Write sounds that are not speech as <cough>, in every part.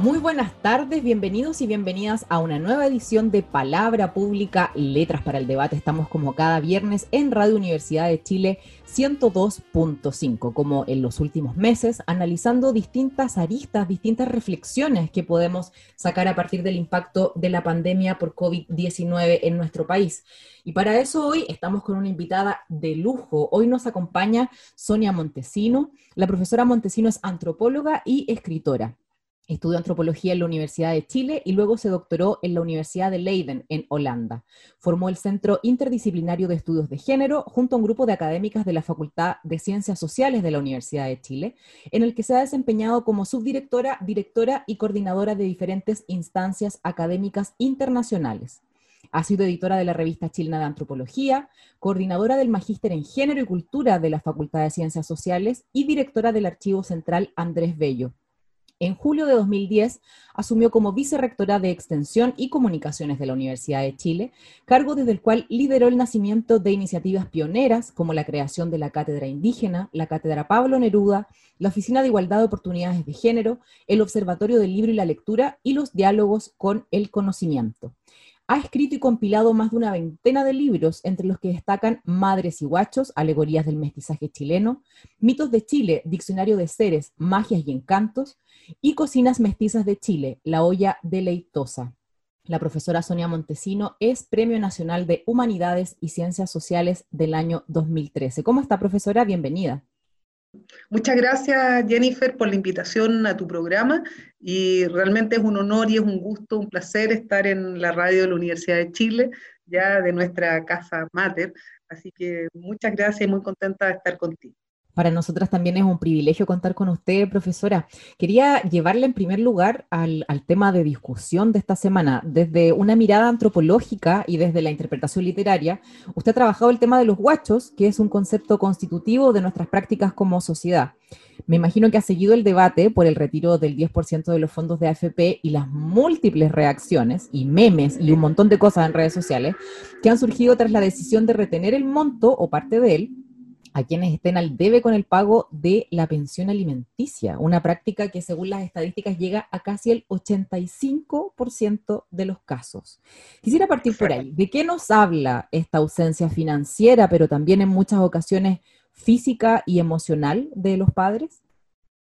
Muy buenas tardes, bienvenidos y bienvenidas a una nueva edición de Palabra Pública, Letras para el Debate. Estamos como cada viernes en Radio Universidad de Chile 102.5, como en los últimos meses, analizando distintas aristas, distintas reflexiones que podemos sacar a partir del impacto de la pandemia por COVID-19 en nuestro país. Y para eso hoy estamos con una invitada de lujo. Hoy nos acompaña Sonia Montesino. La profesora Montesino es antropóloga y escritora. Estudió antropología en la Universidad de Chile y luego se doctoró en la Universidad de Leiden, en Holanda. Formó el Centro Interdisciplinario de Estudios de Género junto a un grupo de académicas de la Facultad de Ciencias Sociales de la Universidad de Chile, en el que se ha desempeñado como subdirectora, directora y coordinadora de diferentes instancias académicas internacionales. Ha sido editora de la revista Chilena de Antropología, coordinadora del Magíster en Género y Cultura de la Facultad de Ciencias Sociales y directora del Archivo Central Andrés Bello. En julio de 2010 asumió como vicerrectora de Extensión y Comunicaciones de la Universidad de Chile, cargo desde el cual lideró el nacimiento de iniciativas pioneras como la creación de la Cátedra Indígena, la Cátedra Pablo Neruda, la Oficina de Igualdad de Oportunidades de Género, el Observatorio del Libro y la Lectura y los diálogos con el conocimiento. Ha escrito y compilado más de una veintena de libros, entre los que destacan Madres y Guachos, Alegorías del Mestizaje Chileno, Mitos de Chile, Diccionario de Seres, Magias y Encantos, y Cocinas Mestizas de Chile, La Olla Deleitosa. La profesora Sonia Montesino es Premio Nacional de Humanidades y Ciencias Sociales del año 2013. ¿Cómo está, profesora? Bienvenida. Muchas gracias, Jennifer, por la invitación a tu programa y realmente es un honor y es un gusto, un placer estar en la radio de la Universidad de Chile, ya de nuestra casa mater. Así que muchas gracias y muy contenta de estar contigo. Para nosotras también es un privilegio contar con usted, profesora. Quería llevarle en primer lugar al, tema de discusión de esta semana. Desde una mirada antropológica y desde la interpretación literaria, usted ha trabajado el tema de los guachos, que es un concepto constitutivo de nuestras prácticas como sociedad. Me imagino que ha seguido el debate por el retiro del 10% de los fondos de AFP y las múltiples reacciones y memes y un montón de cosas en redes sociales que han surgido tras la decisión de retener el monto o parte de él a quienes estén al debe con el pago de la pensión alimenticia, una práctica que según las estadísticas llega a casi el 85% de los casos. Quisiera partir por ahí. ¿De qué nos habla esta ausencia financiera, pero también en muchas ocasiones física y emocional de los padres?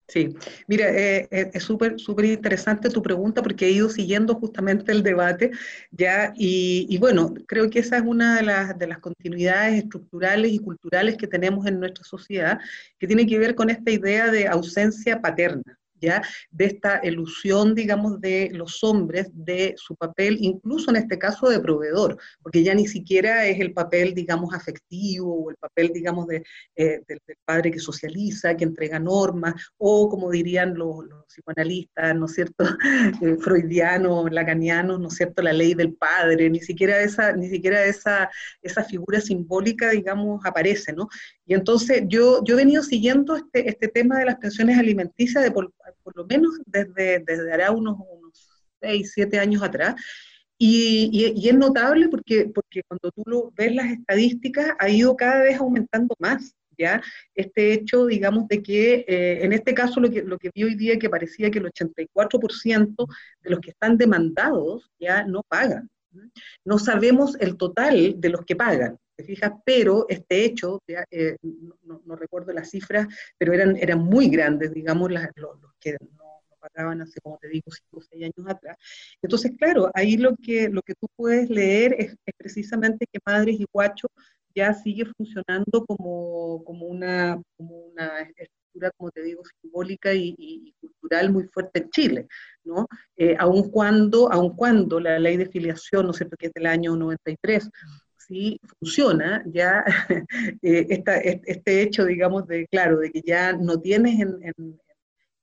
Sí, mira, eh, eh, es súper súper interesante tu pregunta porque he ido siguiendo justamente el debate ya y, bueno, creo que esa es una de las, de las continuidades estructurales y culturales que tenemos en nuestra sociedad que tiene que ver con esta idea de ausencia paterna. ¿Ya? de esta ilusión, digamos, de los hombres, de su papel, incluso en este caso de proveedor, porque ya ni siquiera es el papel, digamos, afectivo o el papel, digamos, de, eh, del, padre que socializa, que entrega normas, o como dirían los, psicoanalistas, ¿no es cierto?, <laughs> eh, freudianos, lacanianos, ¿no es cierto?, la ley del padre, ni siquiera esa, ni siquiera esa, esa figura simbólica, digamos, aparece, ¿no? Y entonces yo, yo he venido siguiendo este, este tema de las pensiones alimenticias de por, por lo menos desde, desde hará unos, unos 6, 7 años atrás. Y, y, es notable porque, porque cuando tú lo ves las estadísticas ha ido cada vez aumentando más. ¿Ya? Este hecho, digamos, de que eh, en este caso lo que, lo que vi hoy día que parecía que el 84% de los que están demandados ya no pagan. No sabemos el total de los que pagan, ¿te fijas? Pero este hecho, eh, no, recuerdo las cifras, pero eran, eran muy grandes, digamos, los, que no, pagaban hace, como te digo, 5 o 6 años atrás. Entonces, claro, ahí lo que, lo que tú puedes leer es, precisamente que Madres y Guacho ya sigue funcionando como, como, una, como una estructura, como te digo, simbólica y, cultural muy fuerte en Chile, ¿no? Eh, aun, cuando, aun cuando la ley de filiación, ¿no es cierto?, que es del año 93, sí funciona, ya <laughs> eh, este hecho, digamos, de, claro, de que ya no tienes en, en,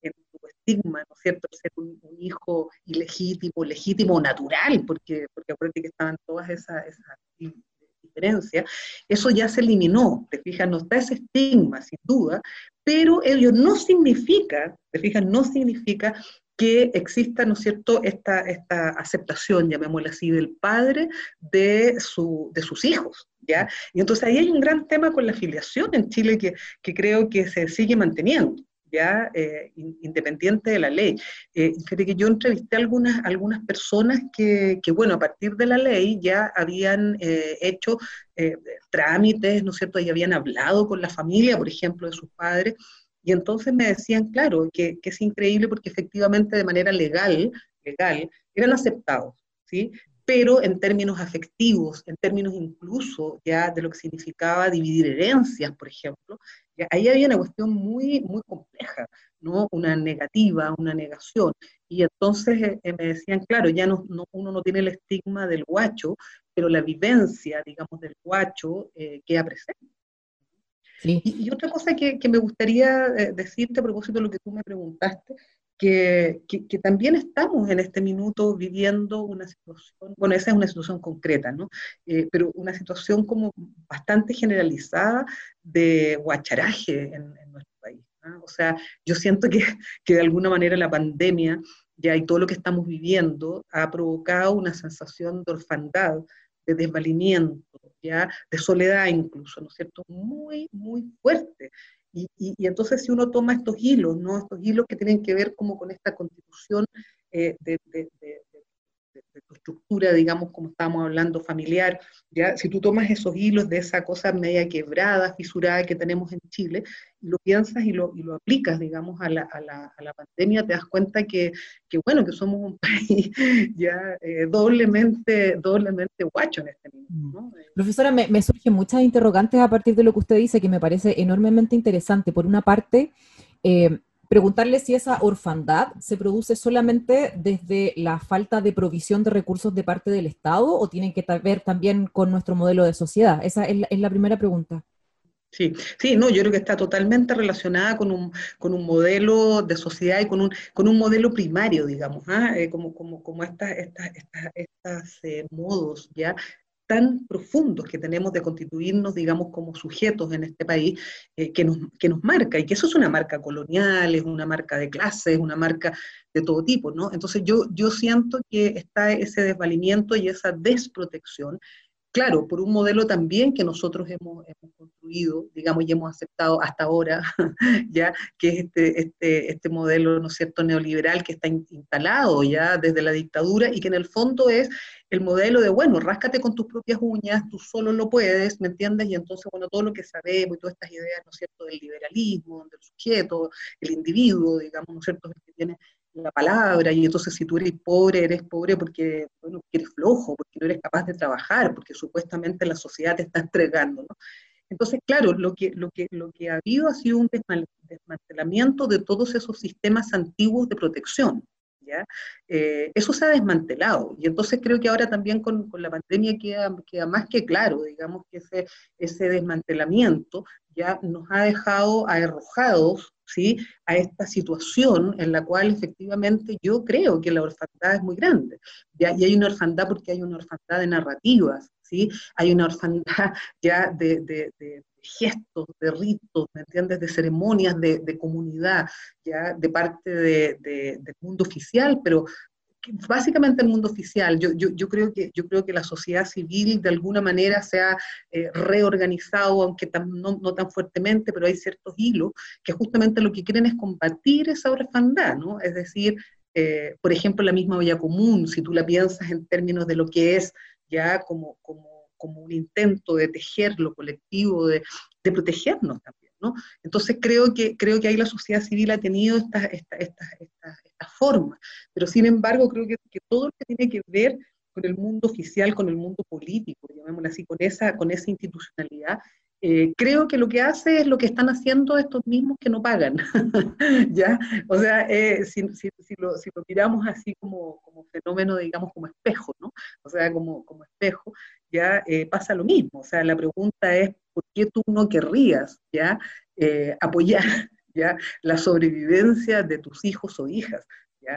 tu estigma, ¿no es cierto?, ser un, hijo ilegítimo, legítimo, natural, porque, porque acuérdate que estaban todas esas, esas diferencias, eso ya se eliminó, te fijas, no está ese estigma, sin duda, pero ello no significa, te fijas, no significa que exista, ¿no es cierto?, esta, esta aceptación, llamémosla así, del padre de, su, de sus hijos, ¿ya? Y entonces ahí hay un gran tema con la filiación en Chile que, que creo que se sigue manteniendo, ¿ya? Eh, independiente de la ley. Eh, que yo entrevisté a algunas, algunas personas que, que, bueno, a partir de la ley ya habían eh, hecho eh, trámites, ¿no es cierto?, y habían hablado con la familia, por ejemplo, de sus padres, y entonces me decían, claro, que, es increíble porque efectivamente de manera legal, legal, eran aceptados, ¿sí? Pero en términos afectivos, en términos incluso ya de lo que significaba dividir herencias, por ejemplo, ahí había una cuestión muy, muy compleja, ¿no? Una negativa, una negación. Y entonces eh, eh, me decían, claro, ya no, uno no tiene el estigma del guacho, pero la vivencia, digamos, del guacho eh, queda presente. Y, otra cosa que, me gustaría eh, decirte a propósito de lo que tú me preguntaste, que, que, también estamos en este minuto viviendo una situación, bueno, esa es una situación concreta, ¿no? Eh, pero una situación como bastante generalizada de guacharaje en, nuestro país. O sea, yo siento que, <laughs> que de alguna manera la pandemia ya y todo lo que estamos viviendo ha provocado una sensación de orfandad, de desvalimiento, ¿ya? de soledad incluso, ¿no es cierto? Muy, muy fuerte. Y, y, entonces si uno toma estos hilos, ¿no? Estos hilos que tienen que ver como con esta constitución eh, de, tu estructura, digamos, como estábamos hablando, familiar, ¿ya? si tú tomas esos hilos de esa cosa media quebrada, fisurada que tenemos en Chile, y lo piensas y lo, y lo aplicas, digamos, a la, a, la, a la, pandemia, te das cuenta que, que, bueno, que somos un <laughs> país ya eh, doblemente, doblemente guacho en este momento. ¿no? Mm. Profesora, me, me surgen muchas interrogantes a partir de lo que usted dice, que me parece enormemente interesante. Por una parte, eh, preguntarle si esa orfandad se produce solamente desde la falta de provisión de recursos de parte del Estado o tiene que ver también con nuestro modelo de sociedad. Esa es la, primera pregunta. Sí, sí, no, yo creo que está totalmente relacionada con un, con un modelo de sociedad y con un, con un modelo primario, digamos, ¿ah? eh, como, como, como estas, estas, estas, eh, modos ya tan profundos que tenemos de constituirnos, digamos, como sujetos en este país, eh, que, nos, que nos marca, y que eso es una marca colonial, es una marca de clase, es una marca de todo tipo, ¿no? Entonces yo, yo siento que está ese desvalimiento y esa desprotección, claro, por un modelo también que nosotros hemos, construido, digamos, y hemos aceptado hasta ahora, <laughs> ya, que es este, este, este modelo, ¿no cierto?, neoliberal que está instalado ya desde la dictadura y que en el fondo es el modelo de, bueno, ráscate con tus propias uñas, tú solo lo puedes, ¿me entiendes? Y entonces, bueno, todo lo que sabemos y todas estas ideas, ¿no es cierto?, del liberalismo, del sujeto, el individuo, digamos, ¿no es cierto?, que tiene la palabra, y entonces si tú eres pobre, eres pobre porque, bueno, eres flojo, porque no eres capaz de trabajar, porque supuestamente la sociedad te está entregando, ¿no? Entonces, claro, lo que, lo, que, lo que ha habido ha sido un desmantelamiento de todos esos sistemas antiguos de protección. Eh, eso se ha desmantelado y entonces creo que ahora también con, la pandemia queda, más que claro, digamos, que ese, desmantelamiento ya nos ha dejado arrojados a esta situación en la cual efectivamente yo creo que la orfandad es muy grande. ¿ya? Y hay una orfandad porque hay una orfandad de narrativas, hay una orfandad <laughs> ya de gestos, de ritos, ¿me entiendes? De ceremonias de, de comunidad, ya de parte del mundo oficial, pero básicamente el mundo oficial. Yo, yo, yo, creo que, yo creo que la sociedad civil de alguna manera se ha eh, reorganizado, aunque no, no, tan fuertemente, pero hay ciertos hilos que justamente lo que quieren es combatir esa orfandad, ¿no? Es decir, eh, por ejemplo, la misma olla común, si tú la piensas en términos de lo que es ya como, como, como un intento de tejer lo colectivo, de, de protegernos también. ¿no? Entonces creo que, creo que ahí la sociedad civil ha tenido estas esta, esta, esta, esta formas, pero sin embargo creo que, que, todo lo que tiene que ver con el mundo oficial, con el mundo político, llamémoslo así, con esa, con esa institucionalidad, eh, creo que lo que hace es lo que están haciendo estos mismos que no pagan, <laughs> ¿ya? O sea, eh, si, lo, si, miramos así como, fenómeno, digamos, como espejo, ¿no? O sea, como, espejo, ya eh, pasa lo mismo. O sea, la pregunta es, ¿por qué tú no querrías, ya, apoyar <laughs> ¿ya? La sobrevivencia de tus hijos o hijas.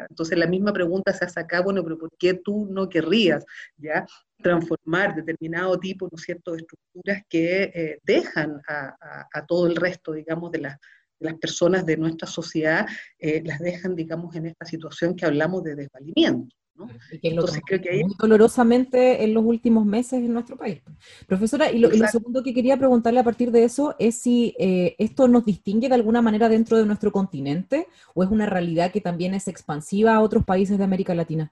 Entonces la misma pregunta se hace acá, bueno, pero ¿por qué tú no querrías ¿ya? transformar determinado tipo, de estructuras que eh, dejan a, todo el resto, digamos, de, las personas de nuestra sociedad, eh, las dejan, digamos, en esta situación que hablamos de desvalimiento. Y que Entonces, creo que muy dolorosamente en los últimos meses en nuestro país. Profesora, y lo, segundo que quería preguntarle a partir de eso es si eh, esto nos distingue de alguna manera dentro de nuestro continente o es una realidad que también es expansiva a otros países de América Latina.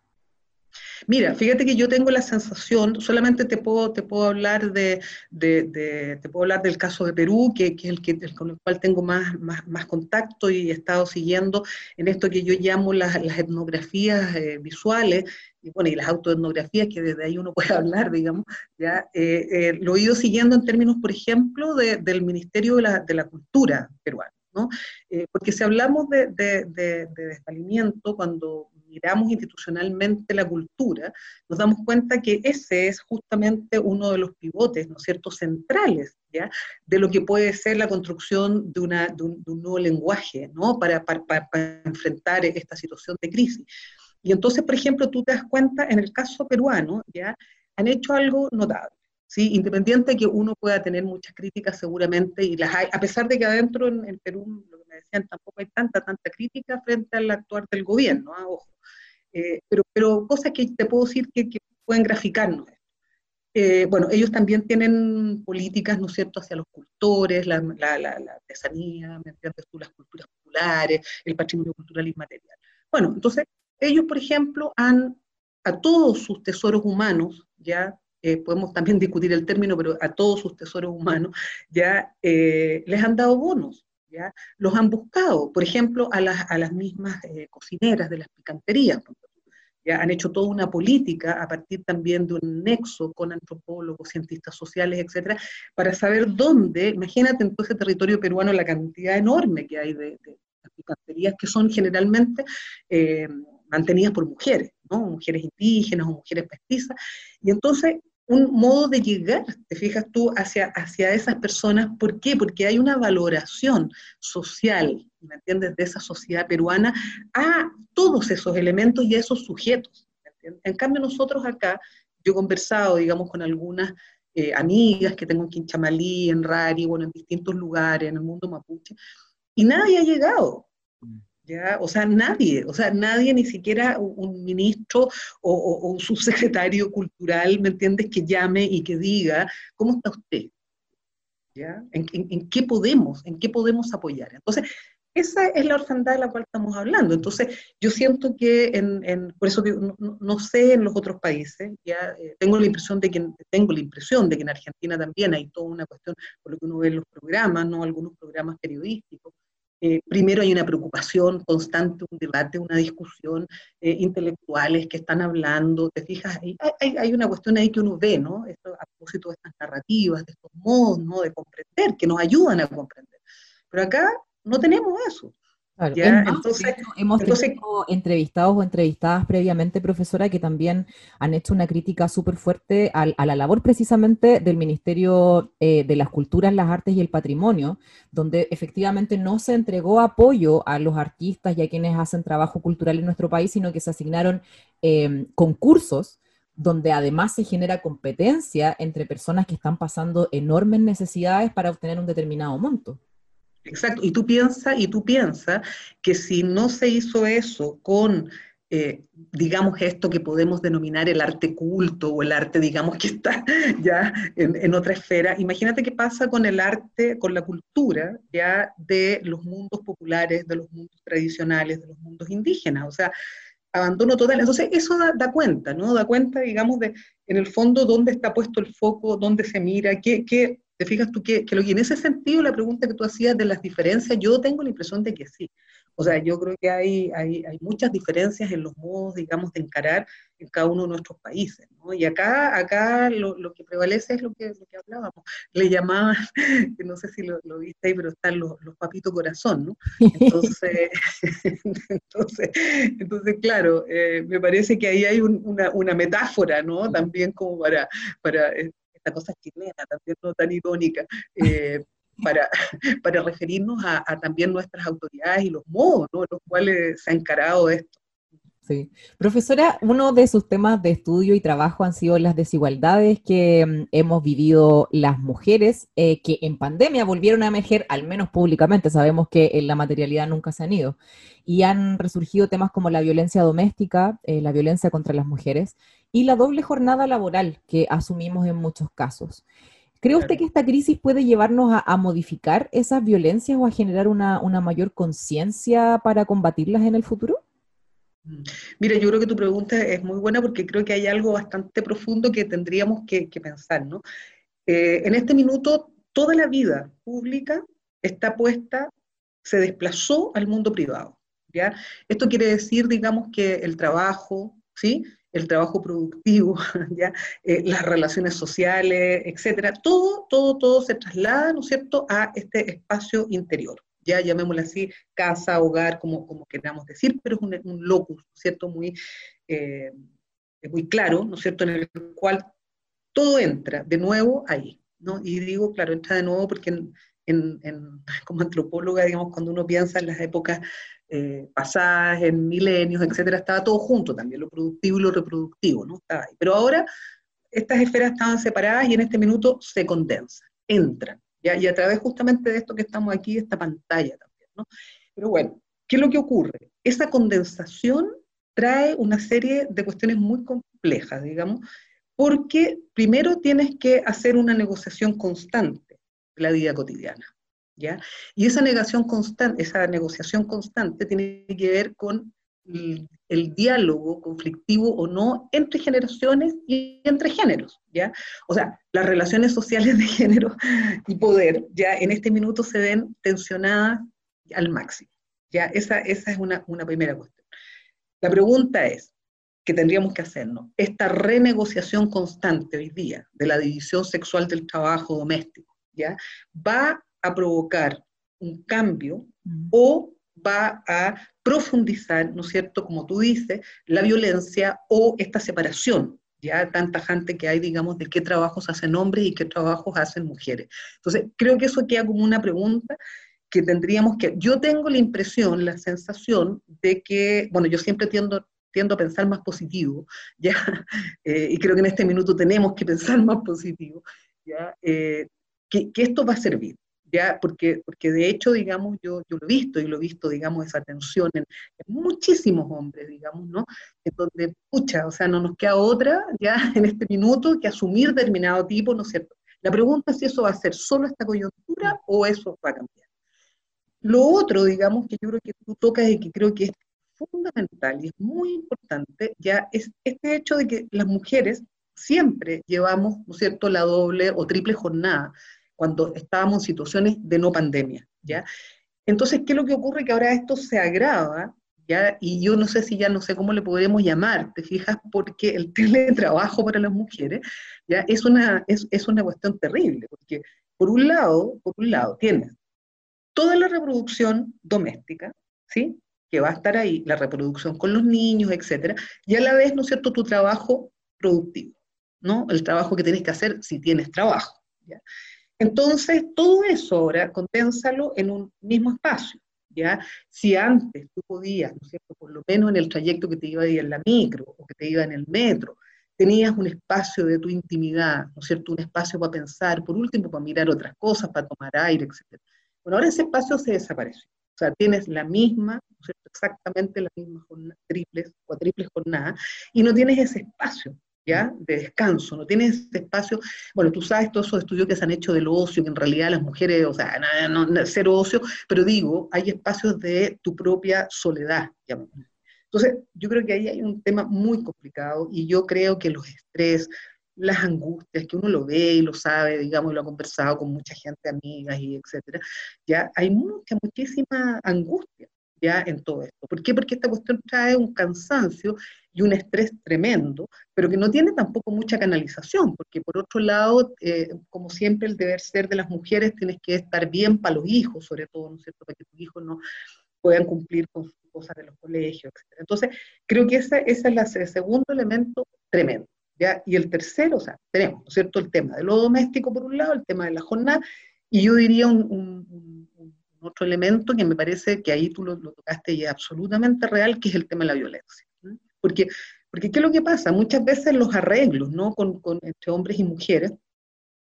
Mira, fíjate que yo tengo la sensación, solamente te puedo, te puedo hablar de, te puedo hablar del caso de Perú, que, es el que con el cual tengo más, más, contacto y he estado siguiendo en esto que yo llamo las, etnografías eh, visuales, y bueno, y las autoetnografías, que desde ahí uno <laughs> puede hablar, digamos, ya, eh, eh, lo he ido siguiendo en términos, por ejemplo, del Ministerio de la, de la Cultura peruano. ¿no? porque si hablamos de, de, de, desvalimiento, cuando miramos institucionalmente la cultura, nos damos cuenta que ese es justamente uno de los pivotes, ¿no es cierto?, centrales, ¿ya?, de lo que puede ser la construcción de, una, de, un, nuevo lenguaje, ¿no?, para, para, para, enfrentar esta situación de crisis. Y entonces, por ejemplo, tú te das cuenta, en el caso peruano, ¿ya?, han hecho algo notable. ¿sí? Independiente de que uno pueda tener muchas críticas seguramente, y las hay, a pesar de que adentro en, en Perú, lo que me decían, tampoco hay tanta, tanta crítica frente al actuar del gobierno, ¿ah? ojo. Eh, pero, pero cosas que te puedo decir que, pueden graficarnos. Eh, bueno, ellos también tienen políticas, ¿no es cierto?, hacia los cultores, la, artesanía, ¿me entiendes tú?, las culturas populares, el patrimonio cultural inmaterial. Bueno, entonces, ellos, por ejemplo, han, a todos sus tesoros humanos, ya eh, podemos también discutir el término, pero a todos sus tesoros humanos, ya les han dado bonos, ¿ya? Los han buscado, por ejemplo, a las, a las mismas cocineras de las picanterías, han hecho toda una política a partir también de un nexo con antropólogos, cientistas sociales, etcétera, para saber dónde, imagínate en todo ese territorio peruano la cantidad enorme que hay de, de picanterías que son generalmente eh, mantenidas por mujeres, ¿no? mujeres indígenas o mujeres mestizas, y entonces un modo de llegar, te fijas tú, hacia, hacia esas personas. ¿Por qué? Porque hay una valoración social, ¿me entiendes?, de esa sociedad peruana a todos esos elementos y a esos sujetos. En cambio, nosotros acá, yo he conversado, digamos, con algunas eh, amigas que tengo en Quinchamalí, en Rari, bueno, en distintos lugares, en el mundo mapuche, y nadie ha llegado. O sea, nadie, o sea, nadie, ni siquiera un ministro o, un subsecretario cultural, ¿me entiendes?, que llame y que diga, ¿cómo está usted? ¿Ya? ¿En, qué podemos, en qué podemos apoyar? Entonces, esa es la orfandad de la cual estamos hablando. Entonces, yo siento que, por eso no, sé en los otros países, ya eh, tengo la impresión de que tengo la impresión de que en Argentina también hay toda una cuestión, por lo que uno ve en los programas, no algunos programas periodísticos, eh, primero hay una preocupación constante, un debate, una discusión, eh, intelectuales que están hablando, te fijas, hay, hay, una cuestión ahí que uno ve, ¿no? Esto, a propósito de estas narrativas, de estos modos, ¿no? De comprender, que nos ayudan a comprender. Pero acá no tenemos eso entonces, hemos tenido entrevistados o entrevistadas previamente, profesora, que también han hecho una crítica súper fuerte a, la labor precisamente del Ministerio eh, de las Culturas, las Artes y el Patrimonio, donde efectivamente no se entregó apoyo a los artistas y a quienes hacen trabajo cultural en nuestro país, sino que se asignaron em, concursos donde además se genera competencia entre personas que están pasando enormes necesidades para obtener un determinado monto. Exacto, y tú piensas, y tú piensas que si no se hizo eso con, eh, digamos, esto que podemos denominar el arte culto o el arte, digamos, que está <laughs> ya en, otra esfera, imagínate qué pasa con el arte, con la cultura ya de los mundos populares, de los mundos tradicionales, de los mundos indígenas, o sea, abandono total. Entonces, eso da, da cuenta, ¿no? Da cuenta, digamos, de, en el fondo, dónde está puesto el foco, dónde se mira, qué, qué ¿Te fijas tú que, que, lo, en ese sentido la pregunta que tú hacías de las diferencias, yo tengo la impresión de que sí. O sea, yo creo que hay, hay, hay muchas diferencias en los modos, digamos, de encarar en cada uno de nuestros países. ¿no? Y acá, acá lo, lo, que prevalece es lo que, lo que hablábamos. Le llamaban, <laughs> no sé si lo, lo viste ahí, pero están los, los papitos corazón, ¿no? Entonces, <laughs> entonces, entonces claro, eh, me parece que ahí hay una, una, metáfora, ¿no? También como para, para eh, cosa chilena, también no tan irónica. Eh, para, <laughs> para referirnos a, también nuestras autoridades y los modos en los cuales se ha encarado esto. Sí. Profesora, uno de sus temas de estudio y trabajo han sido las desigualdades que mm, hemos vivido las mujeres, eh, que en pandemia volvieron a emerger, al menos públicamente, sabemos que en la materialidad nunca se han ido, y han resurgido temas como la violencia doméstica, eh, la violencia contra las mujeres y la doble jornada laboral que asumimos en muchos casos. ¿Cree usted que esta crisis puede llevarnos a, modificar esas violencias o a generar una mayor conciencia para combatirlas en el futuro? Mira, yo creo que tu pregunta es muy buena porque creo que hay algo bastante profundo que tendríamos que, pensar, ¿no? Eh, en este minuto, toda la vida pública está puesta, se desplazó al mundo privado, ¿ya? Esto quiere decir, digamos, que el trabajo, ¿sí? El trabajo productivo, <laughs> ¿ya? Eh, las relaciones sociales, etcétera, todo, todo, todo se traslada, ¿no es cierto?, a este espacio interior ya llamémoslo así, casa, hogar, como, como queramos decir, pero es un, locus, ¿cierto? Muy, eh, muy claro, ¿no es cierto?, en el cual todo entra de nuevo ahí, ¿no? Y digo, claro, entra de nuevo porque en, en, <laughs> como antropóloga, digamos, cuando uno piensa en las épocas eh, pasadas, en milenios, etcétera, estaba todo junto también, lo productivo y lo reproductivo, ¿no? Estaba ahí. Pero ahora estas esferas estaban separadas y en este minuto se condensan, entran. Y a través justamente de esto que estamos aquí, esta pantalla también, ¿no? Pero bueno, ¿qué es lo que ocurre? Esa condensación trae una serie de cuestiones muy complejas, digamos, porque primero tienes que hacer una negociación constante de la vida cotidiana, ¿ya? Y esa, negación constante, esa negociación constante tiene que ver con el, diálogo conflictivo o no entre generaciones y entre géneros, ¿ya? O sea, las relaciones sociales de género y poder ya en este minuto se ven tensionadas al máximo, ¿ya? Esa, esa es una, una primera cuestión. La pregunta es, que tendríamos que hacernos, esta renegociación constante hoy día de la división sexual del trabajo doméstico, ¿ya? Va a provocar un cambio mm. o va a profundizar, ¿no es cierto?, como tú dices, la violencia o esta separación, ya tan tajante que hay, digamos, de qué trabajos hacen hombres y qué trabajos hacen mujeres. Entonces, creo que eso queda como una pregunta que tendríamos que, yo tengo la impresión, la sensación de que, bueno, yo siempre tiendo, tiendo a pensar más positivo, <laughs> ya, eh, y creo que en este minuto tenemos que pensar más positivo, ya, eh, que, que esto va a servir, ¿ya? Porque, porque de hecho, digamos, yo, yo lo he visto y lo he visto, digamos, esa tensión en, muchísimos hombres, digamos, ¿no? En donde, o sea, no nos queda otra ya <laughs> en este minuto que asumir determinado tipo, ¿no es cierto? La pregunta es si eso va a ser solo esta coyuntura o eso va a cambiar. Lo otro, digamos, que yo creo que tú tocas y que creo que es fundamental y es muy importante, ya es este hecho de que las mujeres siempre llevamos, ¿no es cierto?, la doble o triple jornada cuando estábamos en situaciones de no pandemia, ¿ya? Entonces, ¿qué es lo que ocurre? Que ahora esto se agrava, ¿ya? Y yo no sé si ya no sé cómo le podremos llamar, ¿te fijas? Porque el teletrabajo para las mujeres, ¿ya? Es una, es, es una cuestión terrible, porque por un lado, por un lado, tienes toda la reproducción doméstica, ¿sí? Que va a estar ahí, la reproducción con los niños, etcétera, y a la vez, ¿no es cierto?, tu trabajo productivo, ¿no? El trabajo que tienes que hacer si tienes trabajo. Entonces, todo eso ahora, condénsalo en un mismo espacio. ¿ya? Si antes tú podías, ¿no por lo menos en el trayecto que te iba a ir en la micro o que te iba en el metro, tenías un espacio de tu intimidad, ¿no cierto?, un espacio para pensar, por último, para mirar otras cosas, para tomar aire, etc. Bueno, ahora ese espacio se desapareció. O sea, tienes la misma, ¿no exactamente la misma jornada, triples, cuatriples jornadas, y no tienes ese espacio ¿ya? De descanso, no tienes espacio, bueno, tú sabes todos esos estudios que se han hecho del ocio, que en realidad las mujeres, o sea, no, no, cero ocio, pero digo, hay espacios de tu propia soledad, Entonces, yo creo que ahí hay un tema muy complicado y yo creo que los estrés, las angustias, que uno lo ve y lo sabe, digamos, y lo ha conversado con mucha gente, amigas y etcétera, ya hay mucha, muchísima angustia ya en todo esto. ¿Por qué? Porque esta cuestión trae un cansancio y un estrés tremendo, pero que no tiene tampoco mucha canalización, porque por otro lado, eh, como siempre, el deber ser de las mujeres tienes que estar bien para los hijos, sobre todo, ¿no es cierto?, para que tus hijos no puedan cumplir con sus cosas de los colegios, etc. Entonces, creo que ese, es el segundo elemento tremendo. ¿ya? Y el tercero, o sea, tenemos, ¿no es cierto?, el tema de lo doméstico por un lado, el tema de la jornada, Y yo diría un, otro elemento que me parece que ahí tú lo, tocaste y es absolutamente real, que es el tema de la violencia. Porque, porque ¿qué es lo que pasa? Muchas veces los arreglos ¿no? con, entre hombres y mujeres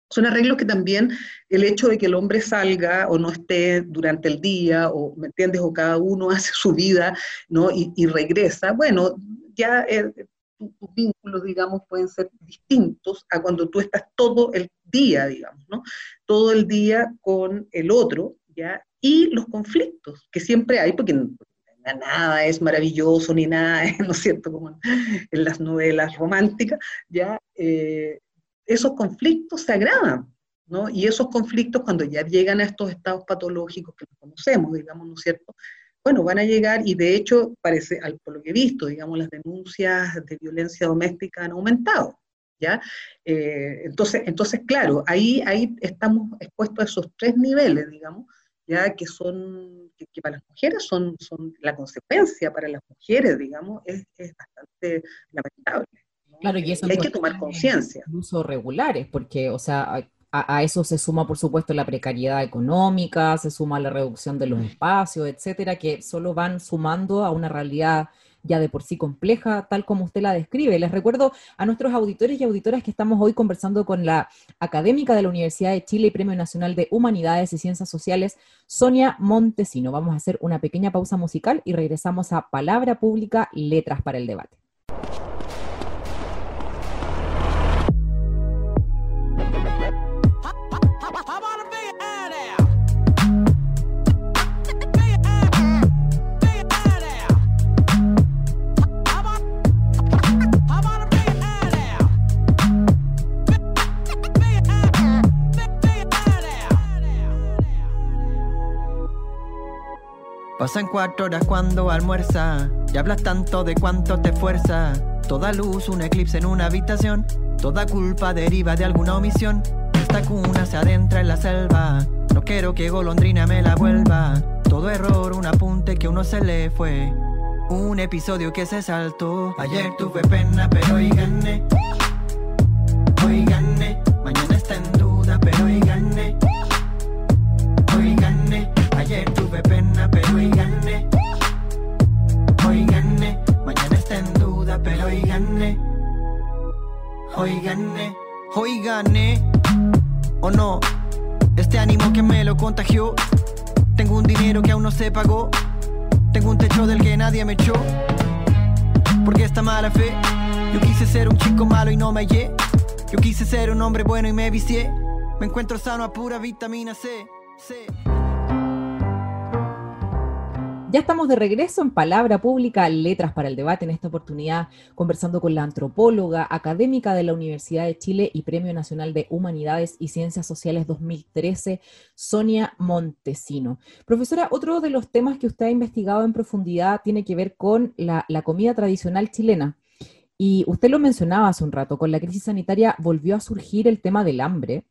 son arreglos que también el hecho de que el hombre salga o no esté durante el día, o, ¿me entiendes? O cada uno <laughs> hace su vida, ¿no? Y, regresa, bueno, ya eh, tus vínculos, digamos, pueden ser distintos a cuando tú estás todo el día, digamos, ¿no? Todo el día con el otro, ¿ya? Y los conflictos que siempre hay, porque nada es maravilloso ni nada, <laughs> ¿no es cierto? Como en las novelas románticas, ¿ya? Eh, esos conflictos se agravan, ¿no? Y esos conflictos cuando ya llegan a estos estados patológicos que conocemos, digamos, ¿no es cierto? bueno, van a llegar y de hecho, parece, por lo que he visto, digamos, las denuncias de violencia doméstica han aumentado. ¿Ya? Eh, entonces, entonces, claro, ahí, ahí estamos expuestos a esos tres niveles, digamos, ya que son, que, para las mujeres son, son, la consecuencia para las mujeres, digamos, es, es bastante lamentable. Claro, y eso hay que tomar conciencia. Incluso regulares, porque, o sea, a, eso se suma, por supuesto, la precariedad económica, se suma la reducción de los espacios, etcétera, que solo van sumando a una realidad ya de por sí compleja, tal como usted la describe. Les recuerdo a nuestros auditores y auditoras que estamos hoy conversando con la académica de la Universidad de Chile y Premio Nacional de Humanidades y Ciencias Sociales, Sonia Montesino. Vamos a hacer una pequeña pausa musical y regresamos a Palabra Pública, Letras para el Debate. Pasan cuatro horas cuando almuerza y hablas tanto de cuánto te fuerza. Toda luz, un eclipse en una habitación. Toda culpa deriva de alguna omisión. Esta cuna se adentra en la selva. No quiero que golondrina me la vuelva. Todo error, un apunte que uno se le fue. Un episodio que se saltó. Ayer tuve pena, pero hoy gané. Hoy gané. Mañana está en Hoy gané. Hoy gané. ¿O no? Este ánimo que me lo contagió. Tengo un dinero que aún no se pagó. Tengo un techo del que nadie me echó. Porque esta mala fe. Yo quise ser un chico malo y no me hallé. Yo quise ser un hombre bueno y me vicié. Me encuentro sano a pura vitamina C. C. Ya estamos de regreso en Palabra Pública, Letras para el Debate, en esta oportunidad conversando con la antropóloga académica de la Universidad de Chile y Premio Nacional de Humanidades y Ciencias Sociales 2013, Sonia Montesino. Profesora, otro de los temas que usted ha investigado en profundidad tiene que ver con la, comida tradicional chilena. Y usted lo mencionaba hace un rato, con la crisis sanitaria volvió a surgir el tema del hambre,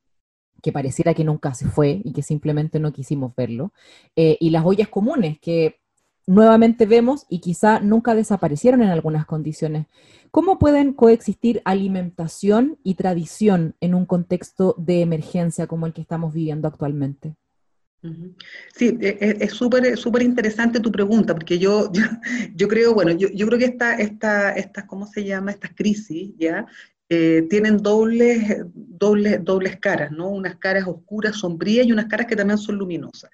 que pareciera que nunca se fue y que simplemente no quisimos verlo, eh, y las ollas comunes, que nuevamente vemos y quizá nunca desaparecieron en algunas condiciones. ¿Cómo pueden coexistir alimentación y tradición en un contexto de emergencia como el que estamos viviendo actualmente? Sí, e, e, es súper interesante tu pregunta, porque <laughs> yo, yo, creo, bueno, yo, yo, creo que esta, esta, esta, ¿cómo se llama? Estas crisis, ¿ya? Eh, tienen dobles, dobles, dobles caras, ¿no? Unas caras oscuras, sombrías y unas caras que también son luminosas.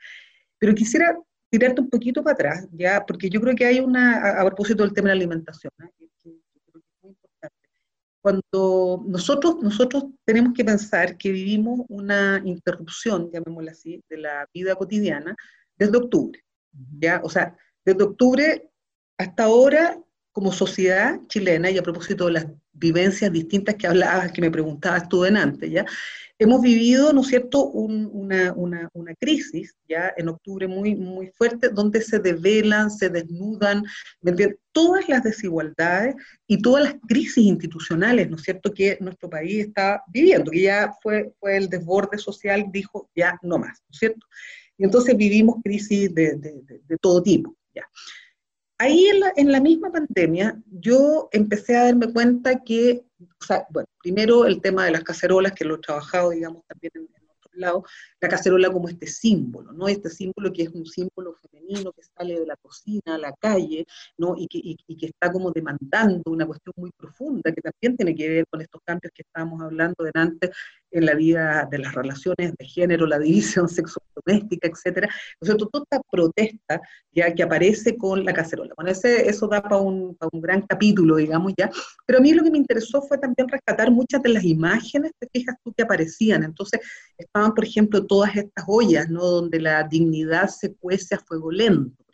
Pero quisiera tirarte un poquito para atrás, ya, porque yo creo que hay una, a, propósito del tema de la alimentación, ¿eh? que, que, es muy importante. Cuando nosotros, nosotros tenemos que pensar que vivimos una interrupción, llamémosla así, de la vida cotidiana desde octubre, ¿ya? O sea, desde octubre hasta ahora, como sociedad chilena, y a propósito de las vivencias distintas que hablabas, que me preguntabas tú en antes, ¿ya? hemos vivido, ¿no es cierto?, una, una, una, crisis ya en octubre muy, muy fuerte, donde se develan, se desnudan, todas las desigualdades y todas las crisis institucionales, ¿no es cierto?, que nuestro país está viviendo, que ya fue, fue el desborde social, dijo, ya no más, ¿no es cierto? Y entonces vivimos crisis de, todo tipo, ya. Ahí en la, en misma pandemia, yo empecé a darme cuenta que o sea, bueno, primero el tema de las cacerolas, que lo he trabajado, digamos, también en, otros lado, la cacerola como este símbolo, ¿no? Este símbolo que es un símbolo femenino que sale de la cocina a la calle, ¿no? Y que, y que está como demandando una cuestión muy profunda que también tiene que ver con estos cambios que estábamos hablando delante en la vida de las relaciones de género, la división <laughs> sexual doméstica, etcétera. O sea, toda esta protesta ya que aparece con la cacerola. Bueno, ese, eso da para un, un, gran capítulo, digamos ya. Pero a mí lo que me interesó fue también rescatar muchas de las imágenes, te fijas tú, que aparecían. Entonces, estaban, por ejemplo, todas estas ollas, ¿no? Donde la dignidad se cuece a fuego lento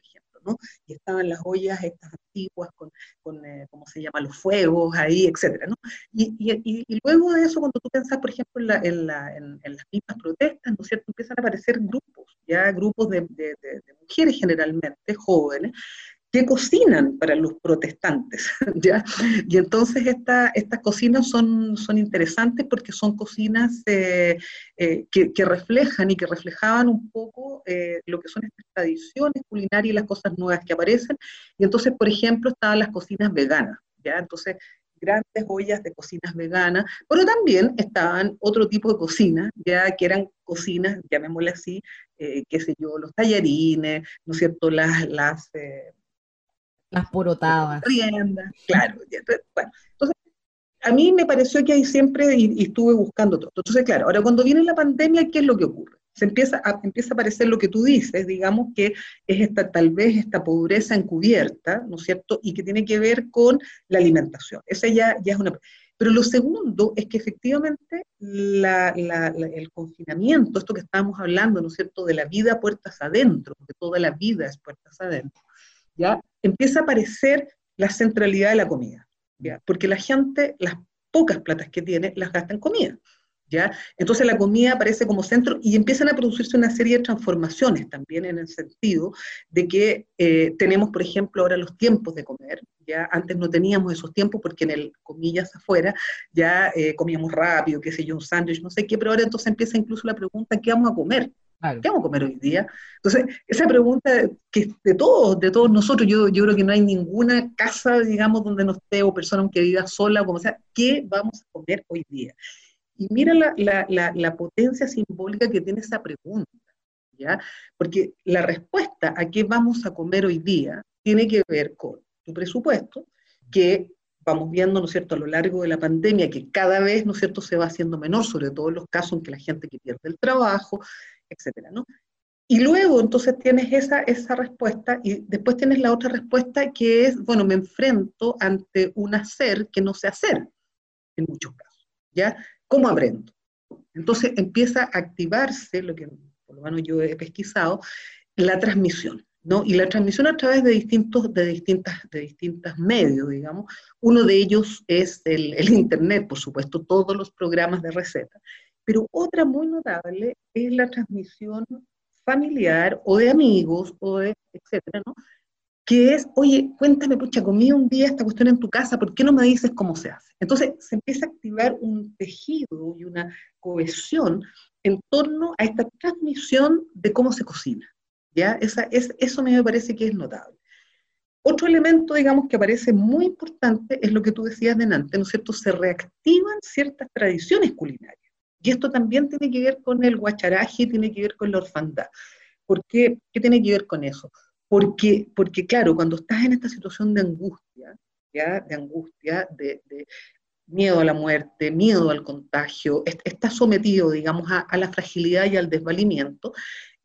y estaban las ollas estas antiguas con, con eh, ¿cómo se llama?, los fuegos ahí, etcétera, ¿no? Y, y, luego de eso, cuando tú piensas, por ejemplo, en, la, en, la, en, las mismas protestas, ¿no es cierto?, empiezan a aparecer grupos, ya grupos de mujeres generalmente, jóvenes, que cocinan para los protestantes, <laughs> ¿ya? Y entonces esta, estas cocinas son, son interesantes porque son cocinas eh, eh, que, que, reflejan y que reflejaban un poco eh, lo que son estas tradiciones culinarias y las cosas nuevas que aparecen. Y entonces, por ejemplo, estaban las cocinas veganas, ¿ya? Entonces, grandes ollas de cocinas veganas, pero también estaban otro tipo de cocinas, ya que eran cocinas, llamémosle así, qué sé yo, los tallarines, ¿no es cierto?, las, las las porotadas. claro. Bueno, entonces, a mí me pareció que hay siempre, y, estuve buscando todo. Entonces, claro, ahora cuando viene la pandemia, ¿qué es lo que ocurre? Se empieza a, empieza a aparecer lo que tú dices, digamos que es esta, tal vez esta pobreza encubierta, ¿no es cierto? Y que tiene que ver con la alimentación. Esa ya, ya es una... Pero lo segundo es que efectivamente el confinamiento, esto que estábamos hablando, ¿no es cierto?, de la vida puertas adentro, porque toda la vida es puertas adentro, ¿ya? empieza a aparecer la centralidad de la comida, ¿ya? Porque la gente, las pocas platas que tiene, las gasta en comida, ¿ya? Entonces la comida aparece como centro y empiezan a producirse una serie de transformaciones también en el sentido de que eh, tenemos, por ejemplo, ahora los tiempos de comer, ¿ya? Antes no teníamos esos tiempos porque en el, comillas, afuera, ya eh, comíamos rápido, qué sé yo, un sándwich, no sé qué, pero ahora entonces empieza incluso la pregunta, ¿qué vamos a comer? ¿Qué vamos a comer hoy día? Entonces, esa pregunta que de todos, de todos nosotros, yo, yo creo que no hay ninguna casa, digamos, donde no esté o persona que viva sola o como sea, ¿qué vamos a comer hoy día? Y mira la, la, la, la potencia simbólica que tiene esa pregunta, ¿ya? Porque la respuesta a qué vamos a comer hoy día tiene que ver con tu presupuesto, que vamos viendo, ¿no es cierto?, a lo largo de la pandemia, que cada vez, ¿no es cierto?, se va haciendo menor, sobre todo en los casos en que la gente que pierde el trabajo, etcétera, ¿no? Y luego entonces tienes esa, esa respuesta y después tienes la otra respuesta que es, bueno, me enfrento ante un hacer que no sé hacer, en muchos casos, ¿ya? ¿Cómo aprendo? Entonces empieza a activarse, lo que por lo menos yo he pesquisado, la transmisión, ¿no? Y la transmisión a través de distintos, de distintas, de distintos medios, digamos. Uno de ellos es el, el Internet, por supuesto, todos los programas de receta. Pero otra muy notable es la transmisión familiar o de amigos o de etcétera, ¿no? Que es, oye, cuéntame, pucha, comí un día esta cuestión en tu casa, ¿por qué no me dices cómo se hace? Entonces se empieza a activar un tejido y una cohesión en torno a esta transmisión de cómo se cocina. ¿ya? Esa, es, eso me parece que es notable. Otro elemento, digamos, que aparece muy importante es lo que tú decías delante, ¿no es cierto? Se reactivan ciertas tradiciones culinarias. Y esto también tiene que ver con el guacharaje, tiene que ver con la orfandad. ¿Por qué? ¿Qué tiene que ver con eso? Porque, porque claro, cuando estás en esta situación de angustia, ¿ya? de angustia, de, miedo a la muerte, miedo al contagio, estás sometido, digamos, a, a, la fragilidad y al desvalimiento,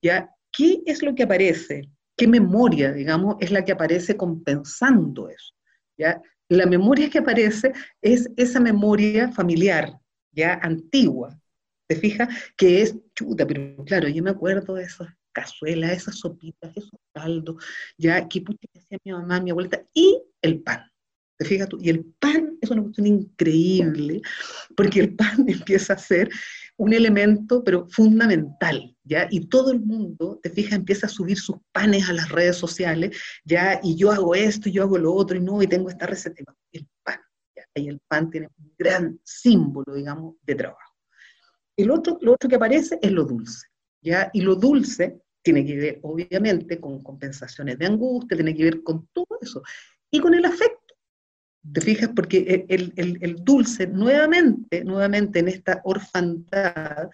¿ya? ¿Qué es lo que aparece? ¿Qué memoria, digamos, es la que aparece compensando eso? ¿ya? La memoria que aparece es esa memoria familiar, ya antigua, ¿Te fijas? Que es chuta, pero claro, yo me acuerdo de esas cazuelas, esas sopitas, esos caldos, ya que pucha que hacía mi mamá, mi abuelita, y el pan. ¿Te fijas tú? Y el pan es una cuestión increíble, porque el pan <laughs> empieza a ser un elemento, pero fundamental, ¿ya? Y todo el mundo, te fijas, empieza a subir sus panes a las redes sociales, ¿ya? Y yo hago esto, y yo hago lo otro, y no, y tengo esta receta. El pan, ¿ya? Y el pan tiene un gran símbolo, digamos, de trabajo. El otro, lo otro que aparece es lo dulce, ¿ya? Y lo dulce tiene que ver, obviamente, con compensaciones de angustia, tiene que ver con todo eso, y con el afecto. ¿Te fijas? Porque el, el, el dulce, nuevamente, nuevamente en esta orfandad,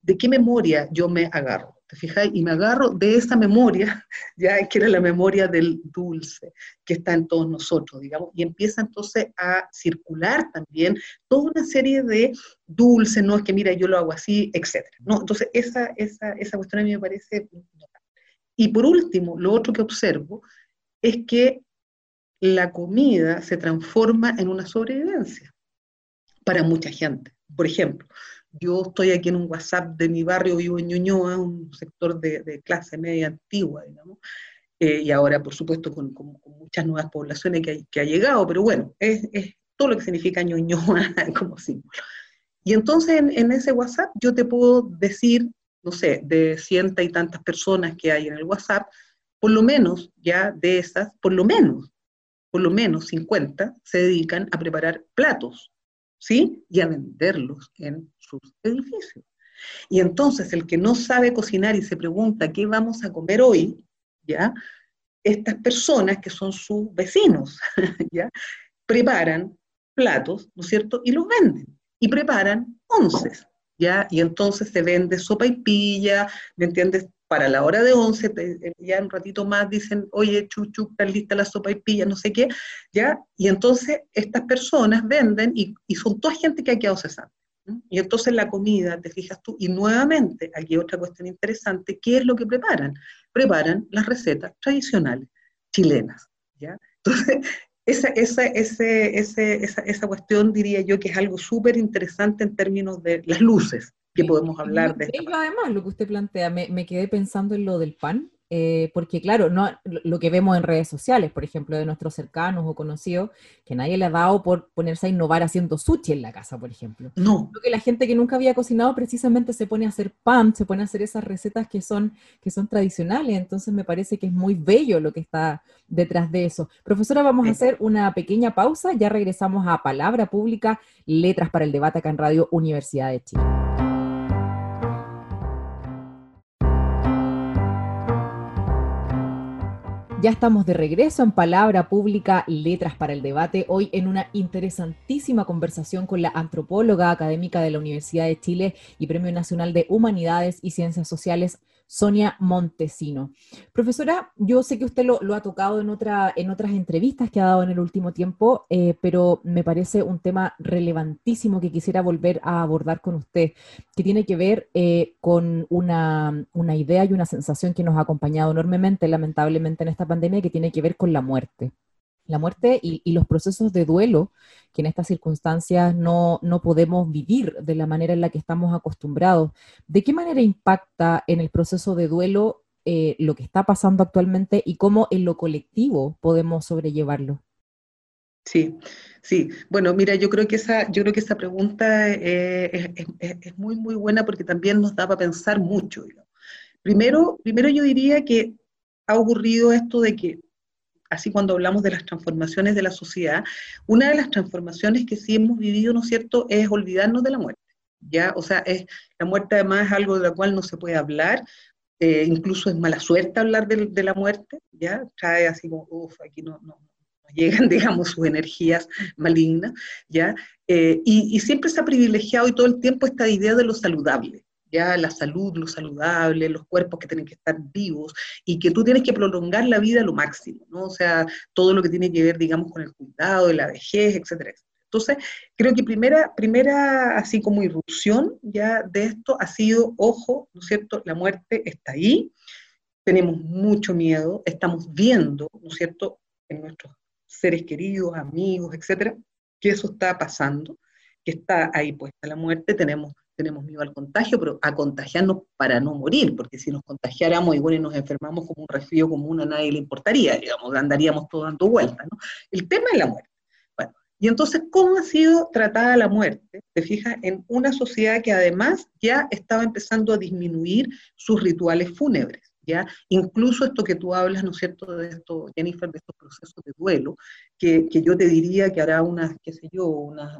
¿de qué memoria yo me agarro? ¿Te fijas? Y me agarro de esa memoria, <laughs> ya que era la memoria del dulce, que está en todos nosotros, digamos, y empieza entonces a circular también toda una serie de dulces, no es que mira, yo lo hago así, etc. ¿no? Entonces, esa, esa, esa cuestión a mí me parece Y por último, lo otro que observo es que la comida se transforma en una sobrevivencia para mucha gente. Por ejemplo, yo estoy aquí en un WhatsApp de mi barrio, vivo en Ñuñoa, un sector de, clase media antigua, digamos, eh, y ahora, por supuesto, con, muchas nuevas poblaciones que, ha llegado, pero bueno, es, todo lo que significa Ñuñoa <laughs> como símbolo. Y entonces en, ese WhatsApp yo te puedo decir, no sé, de cientos y tantas personas que hay en el WhatsApp, por lo menos ya de esas, por lo menos, por lo menos 50 se dedican a preparar platos ¿sí? Y a venderlos en sus edificios. Y entonces el que no sabe cocinar y se pregunta qué vamos a comer hoy, ¿ya? Estas personas que son sus vecinos, <laughs> ¿ya? Preparan platos, ¿no es cierto? Y los venden. Y preparan onces, ¿ya? Y entonces se vende sopa y pilla, ¿me entiendes? Para la hora de 11, eh, ya un ratito más dicen, oye, chuchu, está lista la sopa y pilla, no sé qué, ¿ya? Y entonces estas personas venden y, son toda gente que ha quedado cesante. Y entonces la comida, te fijas tú, y nuevamente, aquí otra cuestión interesante, ¿qué es lo que preparan? Preparan las recetas tradicionales chilenas, ¿ya? Entonces, <laughs> esa, esa, ese, esa, esa cuestión diría yo que es algo súper interesante en términos de las luces, que podemos hablar de esto. Además, lo que usted plantea, me, me, quedé pensando en lo del pan, eh, porque claro, no, lo que vemos en redes sociales, por ejemplo, de nuestros cercanos o conocidos, que nadie le ha dado por ponerse a innovar haciendo sushi en la casa, por ejemplo. No. Lo que la gente que nunca había cocinado precisamente se pone a hacer pan, se pone a hacer esas recetas que son, que son tradicionales, entonces me parece que es muy bello lo que está detrás de eso. Profesora, vamos a hacer una pequeña pausa, ya regresamos a Palabra Pública, Letras para el Debate acá en Radio Universidad de Chile. Ya estamos de regreso en Palabra Pública, Letras para el Debate, hoy en una interesantísima conversación con la antropóloga académica de la Universidad de Chile y Premio Nacional de Humanidades y Ciencias Sociales, Sonia Montesino. Profesora, yo sé que usted lo, ha tocado en, otra, en otras entrevistas que ha dado en el último tiempo, eh, pero me parece un tema relevantísimo que quisiera volver a abordar con usted, que tiene que ver eh, con una idea y una sensación que nos ha acompañado enormemente, lamentablemente, en esta pandemia, que tiene que ver con la muerte la muerte y, los procesos de duelo que en estas circunstancias no, podemos vivir de la manera en la que estamos acostumbrados. ¿De qué manera impacta en el proceso de duelo eh, lo que está pasando actualmente y cómo en lo colectivo podemos sobrellevarlo? Sí, sí. Bueno, mira, yo creo que esa, yo creo que esa pregunta eh, es, muy, muy buena porque también nos da para pensar mucho. Primero, primero yo diría que ha ocurrido esto de que así cuando hablamos de las transformaciones de la sociedad, una de las transformaciones que sí hemos vivido, ¿no es cierto?, es olvidarnos de la muerte. ¿ya? O sea, es, la muerte además es algo de la cual no se puede hablar, eh, incluso es mala suerte hablar de, la muerte, ¿ya? Trae así como, uff, aquí no, no, llegan, <laughs> digamos, sus energías malignas, ¿ya? Eh, y, y, siempre se ha privilegiado y todo el tiempo esta idea de lo saludable, ya la salud, lo saludable, los cuerpos que tienen que estar vivos y que tú tienes que prolongar la vida a lo máximo, ¿no? O sea, todo lo que tiene que ver, digamos, con el cuidado de la vejez, etcétera, Entonces, creo que primera, primera, así como irrupción ya de esto ha sido, ojo, ¿no es cierto? La muerte está ahí, tenemos mucho miedo, estamos viendo, ¿no es cierto?, en nuestros seres queridos, amigos, etcétera, que eso está pasando, que está ahí puesta la muerte, tenemos tenemos miedo al contagio, pero a contagiarnos para no morir, porque si nos contagiáramos bueno, y nos enfermamos como un resfrío común, a nadie le importaría, digamos, andaríamos todos dando vueltas, ¿no? El tema es la muerte. Bueno, y entonces, ¿cómo ha sido tratada la muerte? Te fijas, en una sociedad que además ya estaba empezando a disminuir sus rituales fúnebres. ¿Ya? Incluso esto que tú hablas, ¿no es cierto?, de esto, Jennifer, de estos procesos de duelo, que, que yo te diría que hará unas, qué sé yo, unas,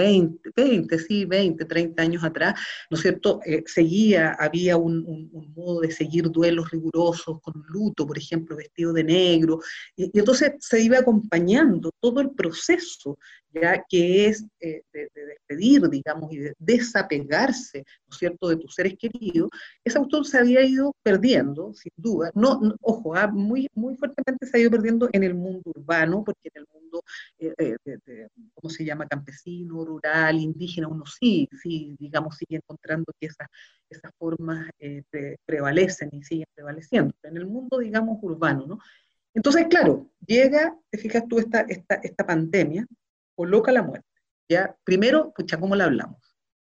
20, 20, sí, 20, 30 años atrás, ¿no es cierto? Eh, seguía, había un, modo de seguir duelos rigurosos con luto, por ejemplo, vestido de negro, y, entonces se iba acompañando todo el proceso ya que es eh, de, despedir, digamos, y de desapegarse, ¿no es cierto?, de tus seres queridos, ese autor se había ido perdiendo, sin duda. No, ojo, ah, muy, muy fuertemente se ha ido perdiendo en el mundo urbano, porque en el mundo, eh, eh, ¿cómo se llama?, campesino, rural, indígena, uno sí, sí, digamos, sigue encontrando que esas, formas prevalecen y siguen prevaleciendo. En el mundo, digamos, urbano, ¿no? Entonces, claro, llega, te fijas tú, esta, esta, esta pandemia, coloca la muerte. ¿ya? Primero, pucha, ¿cómo la hablamos?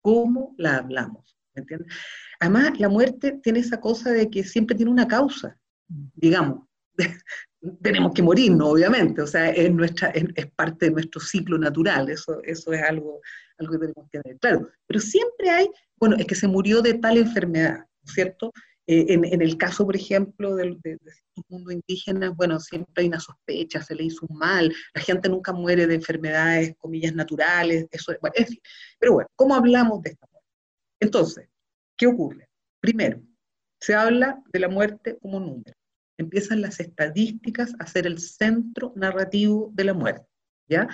¿Cómo la hablamos? ¿Me entiendes? Además, la muerte tiene esa cosa de que siempre tiene una causa, digamos. <laughs> tenemos que morirnos, obviamente, o sea, es, nuestra, es, parte de nuestro ciclo natural, eso, eso es algo, algo que tenemos que ver. Claro, pero siempre hay, bueno, es que se murió de tal enfermedad, ¿cierto? Eh, en, el caso, por ejemplo, del, de, mundo indígena, bueno, siempre hay una sospecha, se le hizo un mal, la gente nunca muere de enfermedades, comillas, naturales, eso es, bueno, en fin. Pero bueno, ¿cómo hablamos de esta muerte? Entonces, ¿qué ocurre? Primero, se habla de la muerte como número. Empiezan las estadísticas a ser el centro narrativo de la muerte, ¿ya?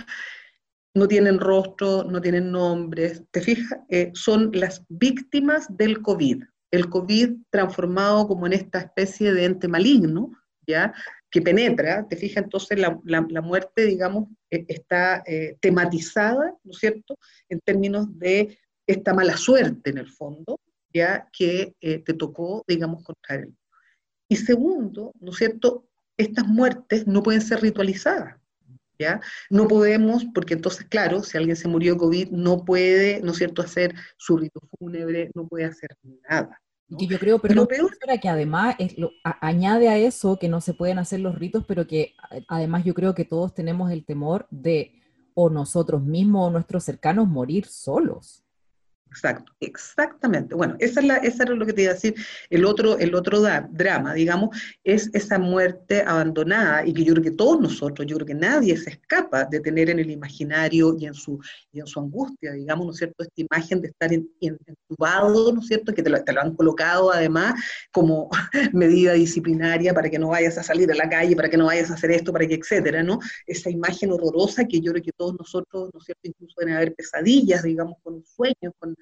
No tienen rostro, no tienen nombres, ¿te fijas? Eh, son las víctimas del COVID, el COVID transformado como en esta especie de ente maligno, ¿ya? que penetra, te fijas, entonces la, la, muerte, digamos, eh, está eh, tematizada, ¿no es cierto?, en términos de esta mala suerte en el fondo, ya que eh, te tocó, digamos, contra él. Y segundo, ¿no es cierto?, estas muertes no pueden ser ritualizadas, ¿ya? No podemos, porque entonces, claro, si alguien se murió de COVID, no puede, ¿no es cierto?, hacer su rito fúnebre, no puede hacer nada. Y yo creo, pero lo peor era que además es lo, añade a eso que no se pueden hacer los ritos, pero que además yo creo que todos tenemos el temor de o nosotros mismos o nuestros cercanos morir solos. Exacto, exactamente. Bueno, esa es, la, esa era lo que te iba a decir. El otro, el otro drama, digamos, es esa muerte abandonada y que yo creo que todos nosotros, yo creo que nadie se escapa de tener en el imaginario y en su, y en su angustia, digamos, ¿no es cierto?, esta imagen de estar entubado, ¿no es cierto?, que te lo, te lo han colocado además como <laughs> medida disciplinaria para que no vayas a salir a la calle, para que no vayas a hacer esto, para que, etcétera, ¿no? Esa imagen horrorosa que yo creo que todos nosotros, ¿no es cierto?, incluso deben haber pesadillas, digamos, con sueños, con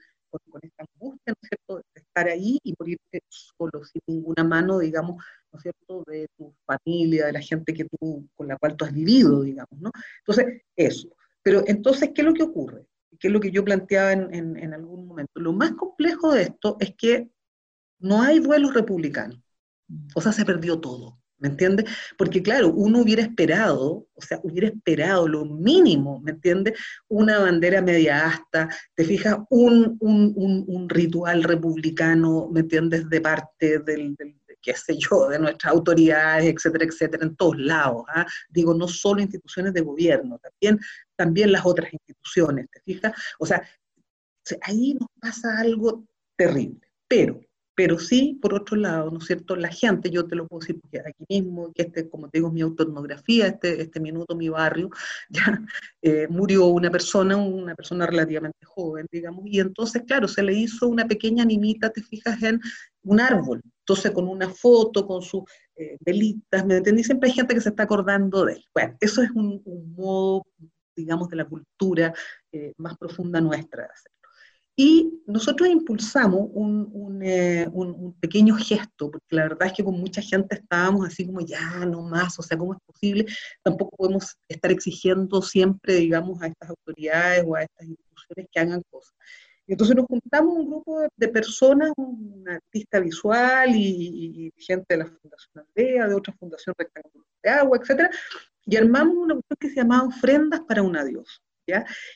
con, esta angustia, ¿no es cierto?, de estar ahí y morirte solo, sin ninguna mano, digamos, ¿no es cierto?, de tu familia, de la gente que tú, con la cual tú has vivido, digamos, ¿no? Entonces, eso. Pero entonces, ¿qué es lo que ocurre? ¿Qué es lo que yo planteaba en, en algún momento? Lo más complejo de esto es que no hay duelos republicanos. O sea, se perdió todo. ¿Me entiendes? Porque claro, uno hubiera esperado, o sea, hubiera esperado lo mínimo, ¿me entiendes? Una bandera media asta, te fijas, un, un, ritual republicano, ¿me entiendes? De parte del, qué sé yo, de nuestras autoridades, etcétera, etcétera, en todos lados. ¿ah? Digo, no solo instituciones de gobierno, también, también las otras instituciones, ¿te fijas? O sea, ahí nos pasa algo terrible, pero pero sí, por otro lado, ¿no es cierto? La gente, yo te lo puedo decir porque aquí mismo, que este, como te digo, mi autoetnografía, este, este minuto, mi barrio, <laughs> ya eh, murió una persona, una persona relativamente joven, digamos, y entonces, claro, se le hizo una pequeña animita, te fijas, en un árbol, entonces con una foto, con sus eh, velitas, ¿me entendí? Siempre hay gente que se está acordando de él. Bueno, eso es un, modo, digamos, de la cultura eh, más profunda nuestra. Y nosotros impulsamos eh, un, pequeño gesto, porque la verdad es que con mucha gente estábamos así como, ya, no más, o sea, ¿cómo es posible? Tampoco podemos estar exigiendo siempre, digamos, a estas autoridades o a estas instituciones que hagan cosas. Entonces nos juntamos un grupo de, personas, un artista visual y, gente de la Fundación Aldea, de otra Fundación Rectangular de Agua, etcétera, y armamos una cuestión que se llamaba Ofrendas para un Adiós.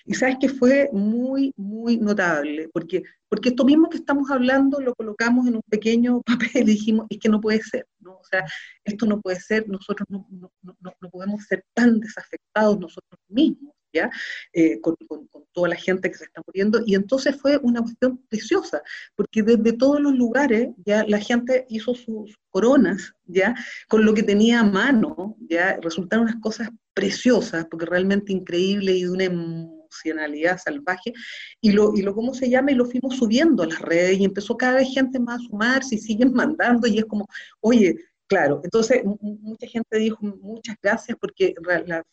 Y sabes que fue muy, muy notable, porque, porque esto mismo que estamos hablando lo colocamos en un pequeño <laughs> papel y dijimos, es que no puede ser, ¿no? O sea, esto no puede ser, nosotros no, no, no, no podemos ser tan desafectados nosotros mismos, ¿ya? Eh, con, con, toda la gente que se está muriendo, y entonces fue una cuestión preciosa, porque desde todos los lugares, ya la gente hizo sus coronas, ¿ya? Con lo que tenía a mano, ¿ya? Resultaron unas cosas preciosas, porque realmente increíble y de una emocionalidad salvaje, y lo, y lo, ¿cómo se llama? Y lo fuimos subiendo a las redes y empezó cada vez gente más a sumarse y siguen mandando y es como, oye, Claro, entonces mucha gente dijo muchas gracias porque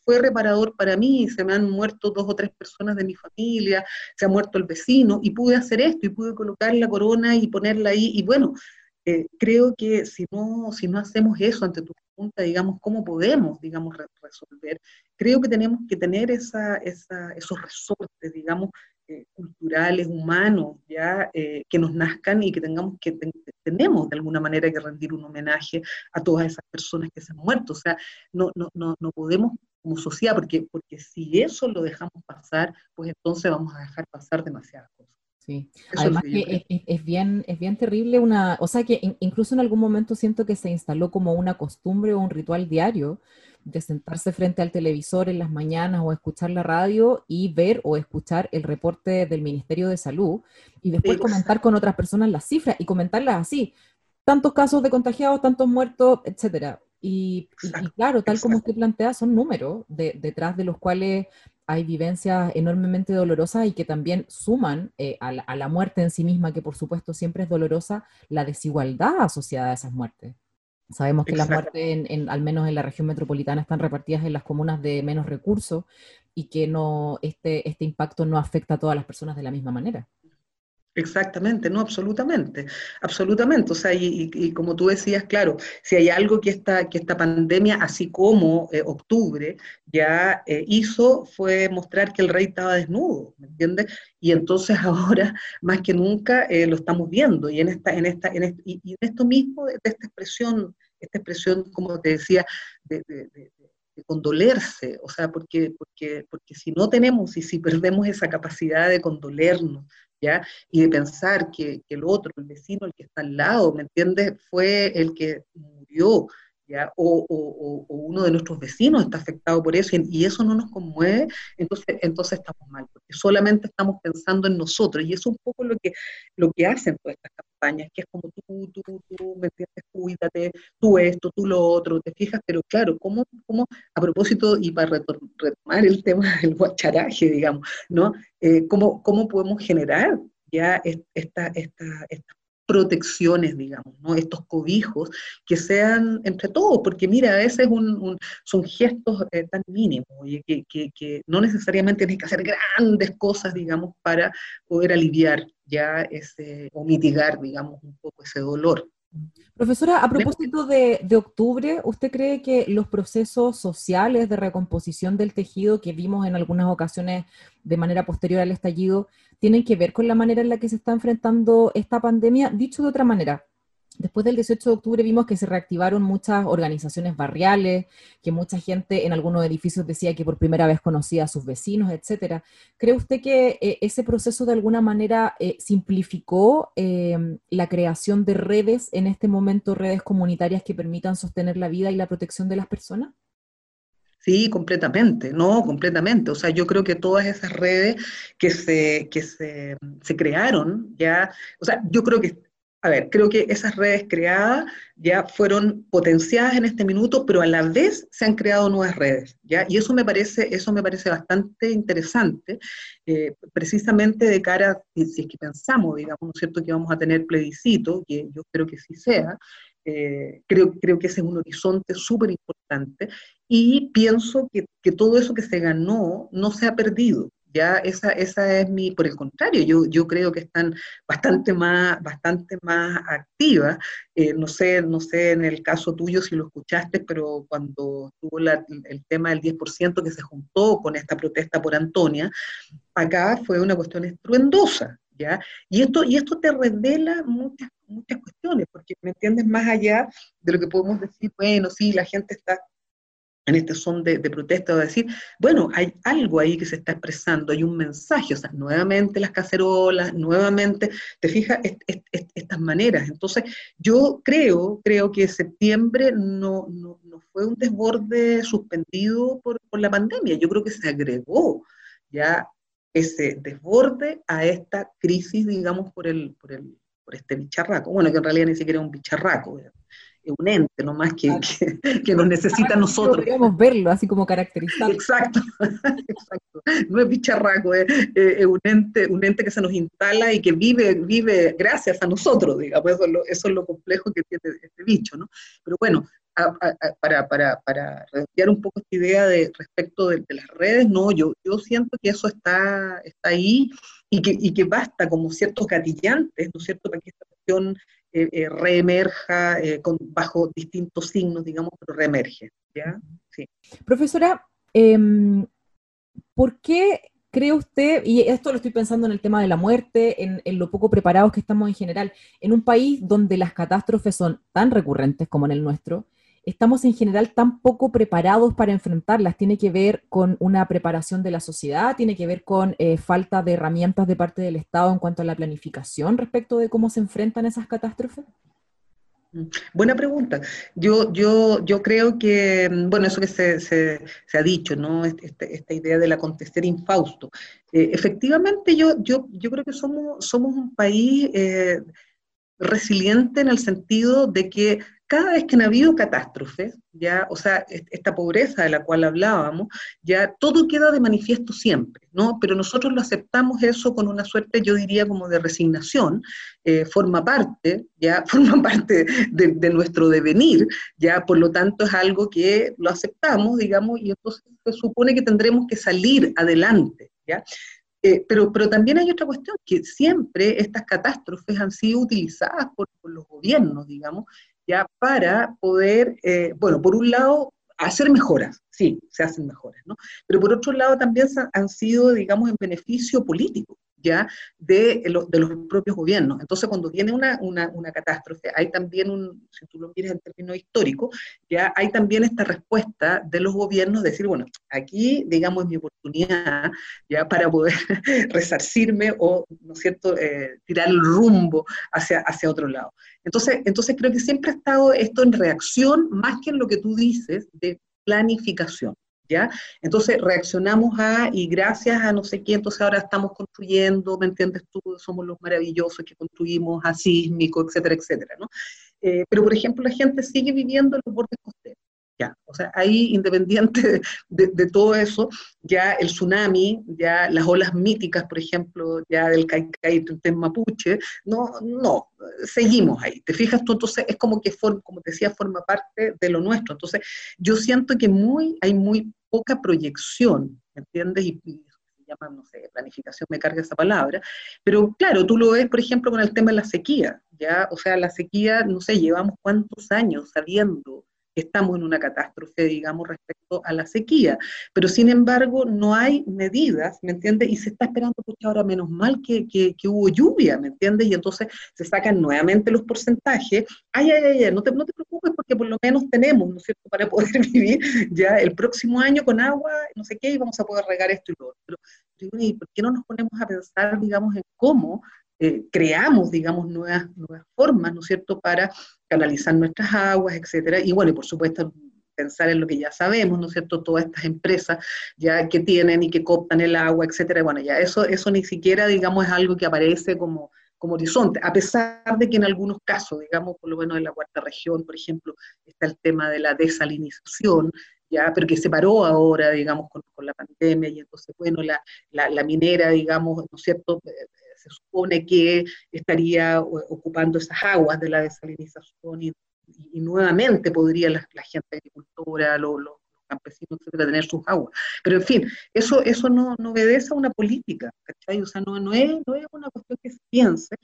fue reparador para mí, se me han muerto dos o tres personas de mi familia, se ha muerto el vecino y pude hacer esto y pude colocar la corona y ponerla ahí y bueno, eh, creo que si no, si no hacemos eso ante tu pregunta, digamos, ¿cómo podemos, digamos, resolver? Creo que tenemos que tener esa, esos resortes, digamos, eh, culturales, humanos, ya eh, que nos nazcan y que tengamos que tenemos de alguna manera que rendir un homenaje a todas esas personas que se han muerto. O sea, no, no, no, no podemos como sociedad, porque, porque si eso lo dejamos pasar, pues entonces vamos a dejar pasar demasiadas cosas. Sí, además que es, bien, es bien terrible una, o sea que incluso en algún momento siento que se instaló como una costumbre o un ritual diario de sentarse frente al televisor en las mañanas o escuchar la radio y ver o escuchar el reporte del Ministerio de Salud y después comentar con otras personas las cifras y comentarlas así, tantos casos de contagiados, tantos muertos, etcétera. Y, claro, tal como usted plantea, son números detrás de los cuales hay vivencias enormemente dolorosas y que también suman eh, a, la, muerte en sí misma, que por supuesto siempre es dolorosa, la desigualdad asociada a esas muertes. Sabemos que las muertes, en, al menos en la región metropolitana, están repartidas en las comunas de menos recursos y que no, este, este impacto no afecta a todas las personas de la misma manera. Exactamente, no, absolutamente, absolutamente. O sea, y, como tú decías, claro, si hay algo que esta, que esta pandemia, así como eh, octubre, ya eh, hizo, fue mostrar que el rey estaba desnudo, ¿me entiendes? Y entonces <laughs> ahora, más que nunca, eh, lo estamos viendo. Y en, esta, en, esta, en, y, en esto mismo, de esta expresión, esta expresión, como te decía, de, condolerse, o sea, porque, porque, porque si no tenemos y si perdemos esa capacidad de condolernos, y de pensar que, el otro, el vecino, el que está al lado, ¿me entiendes? Fue el que murió, ¿ya? O, uno de nuestros vecinos está afectado por eso y, eso no nos conmueve, entonces, entonces estamos mal, porque solamente estamos pensando en nosotros y eso es un poco lo que, lo que hacen todas estas campañas, que es como tú, tú, tú, ¿me entiendes? Cuídate, tú esto, tú lo otro, te fijas, pero claro, ¿cómo, cómo a propósito y para retomar el tema del guacharaje, digamos, ¿no? Eh, ¿cómo, ¿Cómo podemos generar ya esta, esta, protecciones, digamos, ¿no? estos cobijos que sean entre todos, porque mira, a veces un, son gestos eh, tan mínimos que, que, que, no necesariamente tienes que hacer grandes cosas, digamos, para poder aliviar ya ese, o mitigar, digamos, un poco ese dolor. Profesora, a propósito de, de, octubre, ¿usted cree que los procesos sociales de recomposición del tejido que vimos en algunas ocasiones de manera posterior al estallido tienen que ver con la manera en la que se está enfrentando esta pandemia? Dicho de otra manera, Después del 18 de octubre vimos que se reactivaron muchas organizaciones barriales, que mucha gente en algunos edificios decía que por primera vez conocía a sus vecinos, etcétera. ¿Cree usted que eh, ese proceso de alguna manera eh, simplificó eh, la creación de redes en este momento, redes comunitarias que permitan sostener la vida y la protección de las personas? Sí, completamente, no, completamente. O sea, yo creo que todas esas redes que se, que se, se crearon, ya, o sea, yo creo que a ver, creo que esas redes creadas ya fueron potenciadas en este minuto, pero a la vez se han creado nuevas redes, ¿ya? Y eso me parece, eso me parece bastante interesante, eh, precisamente de cara, si es que pensamos, digamos, ¿no es cierto?, que vamos a tener plebiscito, que yo creo que sí sea, eh, creo, creo que ese es un horizonte súper importante, y pienso que, que todo eso que se ganó no se ha perdido, ya esa, esa es mi, por el contrario, yo, yo creo que están bastante más, bastante más activas. Eh, no, sé, no sé en el caso tuyo si lo escuchaste, pero cuando tuvo el tema del 10% que se juntó con esta protesta por Antonia, acá fue una cuestión estruendosa. ¿Ya? Y esto, y esto te revela muchas, muchas cuestiones, porque me entiendes más allá de lo que podemos decir, bueno, sí, la gente está en este son de, protesta, o decir, bueno, hay algo ahí que se está expresando, hay un mensaje, o sea, nuevamente las cacerolas, nuevamente, te fijas, estas maneras. Entonces, yo creo, creo que septiembre no, no, fue un desborde suspendido por, por, la pandemia, yo creo que se agregó ya ese desborde a esta crisis, digamos, por, el, por, el, por este bicharraco, bueno, que en realidad ni siquiera es un bicharraco, un ente, no más que, que, nos necesita a nosotros. Podríamos verlo así como caracterizado. Exacto, <laughs> exacto. No es bicharraco, es, un, ente, un ente que se nos instala y que vive, vive gracias a nosotros, digamos, eso es lo, eso es lo complejo que tiene este bicho, ¿no? Pero bueno, para, para, para redondear un poco esta idea de respecto de, las redes, no, yo, yo siento que eso está, está ahí y que, y que basta como ciertos gatillantes, ¿no es cierto?, para que esta cuestión eh, eh, reemerja eh, con, bajo distintos signos, digamos, pero reemerge. ¿ya? Sí. Profesora, em, ¿por qué cree usted, y esto lo estoy pensando en el tema de la muerte, en, en, lo poco preparados que estamos en general, en un país donde las catástrofes son tan recurrentes como en el nuestro, estamos en general tan poco preparados para enfrentarlas. Tiene que ver con una preparación de la sociedad, tiene que ver con eh, falta de herramientas de parte del Estado en cuanto a la planificación respecto de cómo se enfrentan esas catástrofes. Buena pregunta. Yo, yo, yo creo que, bueno, eso que se, se, ha dicho, ¿no? Este, este, esta idea del acontecer infausto. Eh, efectivamente, yo, yo, yo creo que somos, somos un país eh, resiliente en el sentido de que cada vez que han habido catástrofes, ya, o sea, esta pobreza de la cual hablábamos, ya todo queda de manifiesto siempre, ¿no? Pero nosotros lo aceptamos eso con una suerte, yo diría, como de resignación, eh, forma parte, ya, <laughs> forma parte de, nuestro devenir, ya, por lo tanto es algo que lo aceptamos, digamos, y entonces se supone que tendremos que salir adelante, ya. Eh, pero, pero también hay otra cuestión, que siempre estas catástrofes han sido utilizadas por, por los gobiernos, digamos, ya para poder, eh, bueno, por un lado, hacer mejoras, sí, se hacen mejoras, ¿no? Pero por otro lado también han sido, digamos, en beneficio político, ¿ya? De, de los propios gobiernos. Entonces, cuando viene una, una, una, catástrofe, hay también un, si tú lo miras en términos históricos, ya hay también esta respuesta de los gobiernos de decir, bueno, aquí, digamos, es mi oportunidad, ya, para poder <laughs> resarcirme o, ¿no es cierto?, eh, tirar el rumbo hacia, hacia otro lado. Entonces, entonces, creo que siempre ha estado esto en reacción, más que en lo que tú dices, de planificación. Entonces reaccionamos a, y gracias a no sé qué, entonces ahora estamos construyendo, ¿me entiendes tú? Somos los maravillosos que construimos a sísmico, etcétera, etcétera, ¿no? Eh, pero, por ejemplo, la gente sigue viviendo en los bordes costeros. Ya, o sea, ahí <laughs> independiente de, todo eso, ya el tsunami, ya las olas míticas, por ejemplo, ya del Caicai en Mapuche, no, no, seguimos ahí. ¿Te fijas tú? Entonces es como que, como te decía, forma parte de lo nuestro. Entonces yo siento que muy, hay muy poca proyección, ¿me entiendes? Y, se llama, no sé, planificación, me carga esa palabra, pero claro, tú lo ves, por ejemplo, con el tema de la sequía, ¿ya? O sea, la sequía, no sé, llevamos cuántos años sabiendo estamos en una catástrofe, digamos, respecto a la sequía. Pero sin embargo, no hay medidas, ¿me entiendes? Y se está esperando, porque ahora menos mal que, que, hubo lluvia, ¿me entiendes? Y entonces se sacan nuevamente los porcentajes. Ay, ay, ay, no te, no te preocupes porque por lo menos tenemos, ¿no es cierto?, para poder <laughs> vivir ya el próximo año con agua, no sé qué, y vamos a poder regar esto y lo otro. Pero, ¿por qué no nos ponemos a pensar, digamos, en cómo eh, creamos, digamos, nuevas, nuevas formas, ¿no es cierto?, para canalizar nuestras aguas, etcétera. Y bueno, y por supuesto, pensar en lo que ya sabemos, ¿no es cierto?, todas estas empresas ya que tienen y que cooptan el agua, etcétera. Bueno, ya eso, eso ni siquiera, digamos, es algo que aparece como, como horizonte, a pesar de que en algunos casos, digamos, por lo menos en la cuarta región, por ejemplo, está el tema de la desalinización, ya, pero que se paró ahora, digamos, con, con la pandemia, y entonces, bueno, la, la, la minera, digamos, ¿no es cierto?, se supone que estaría ocupando esas aguas de la desalinización y, nuevamente podría la, gente agricultora, los, campesinos, etcétera, tener sus aguas. Pero en fin, eso, eso no, no obedece a una política, ¿cachai? O sea, no, no, es, no es una cuestión que se piense,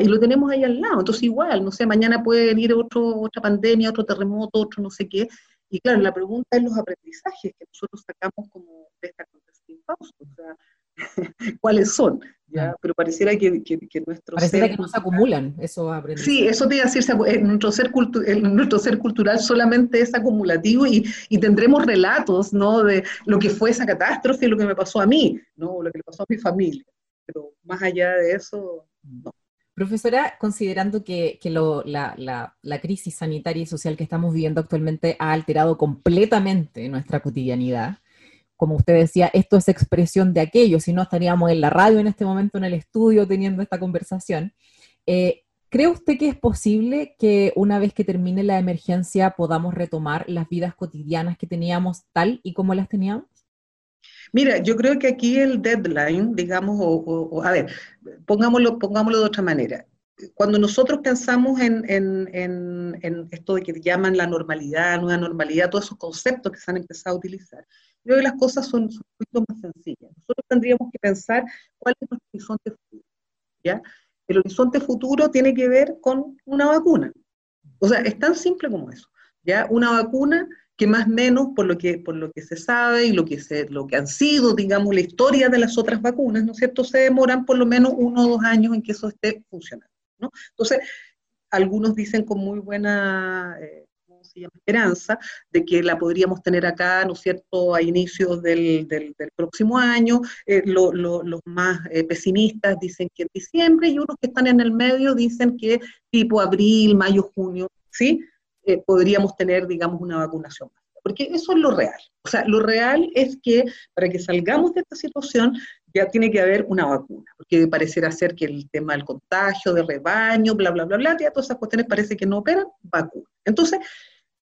y lo tenemos ahí al lado. Entonces, igual, no sé, mañana puede venir otro, otra pandemia, otro terremoto, otro no sé qué. Y claro, la pregunta es los aprendizajes que nosotros sacamos como de esta contestación o sea, <laughs> cuáles son. ¿Ya? Pero pareciera que, que, que nuestro pareciera que no se acumulan esos Sí, eso te iba a decir, nuestro ser, nuestro ser cultural solamente es acumulativo y, y, tendremos relatos, ¿no? De lo que fue esa catástrofe y lo que me pasó a mí, ¿no? Lo que le pasó a mi familia. Pero más allá de eso, no. Profesora, considerando que, que lo, la, la, la, crisis sanitaria y social que estamos viviendo actualmente ha alterado completamente nuestra cotidianidad, como usted decía, esto es expresión de aquello, si no estaríamos en la radio en este momento, en el estudio, teniendo esta conversación. Eh, ¿Cree usted que es posible que una vez que termine la emergencia podamos retomar las vidas cotidianas que teníamos tal y como las teníamos? Mira, yo creo que aquí el deadline, digamos, o, a ver, pongámoslo, pongámoslo de otra manera. Cuando nosotros pensamos en, esto de que llaman la normalidad, nueva normalidad, todos esos conceptos que se han empezado a utilizar, creo que las cosas son, un poquito más sencillas. Nosotros tendríamos que pensar cuál es nuestro horizonte futuro. ¿ya? El horizonte futuro tiene que ver con una vacuna. O sea, es tan simple como eso. ¿ya? Una vacuna que más o menos, por lo que, por lo que se sabe y lo que, se, lo que han sido, digamos, la historia de las otras vacunas, ¿no cierto?, se demoran por lo menos uno o dos años en que eso esté funcionando, ¿no? Entonces, algunos dicen con muy buena... Eh, esperanza de que la podríamos tener acá, ¿no es cierto?, a inicios del, del, próximo año. Eh, los más eh, pesimistas dicen que en diciembre y unos que están en el medio dicen que tipo abril, mayo, junio, ¿sí? Eh, podríamos tener, digamos, una vacunación. Porque eso es lo real. O sea, lo real es que para que salgamos de esta situación ya tiene que haber una vacuna, porque parecerá ser que el tema del contagio, de rebaño, bla, bla, bla, bla, ya todas esas cuestiones parece que no operan, vacuna. Entonces,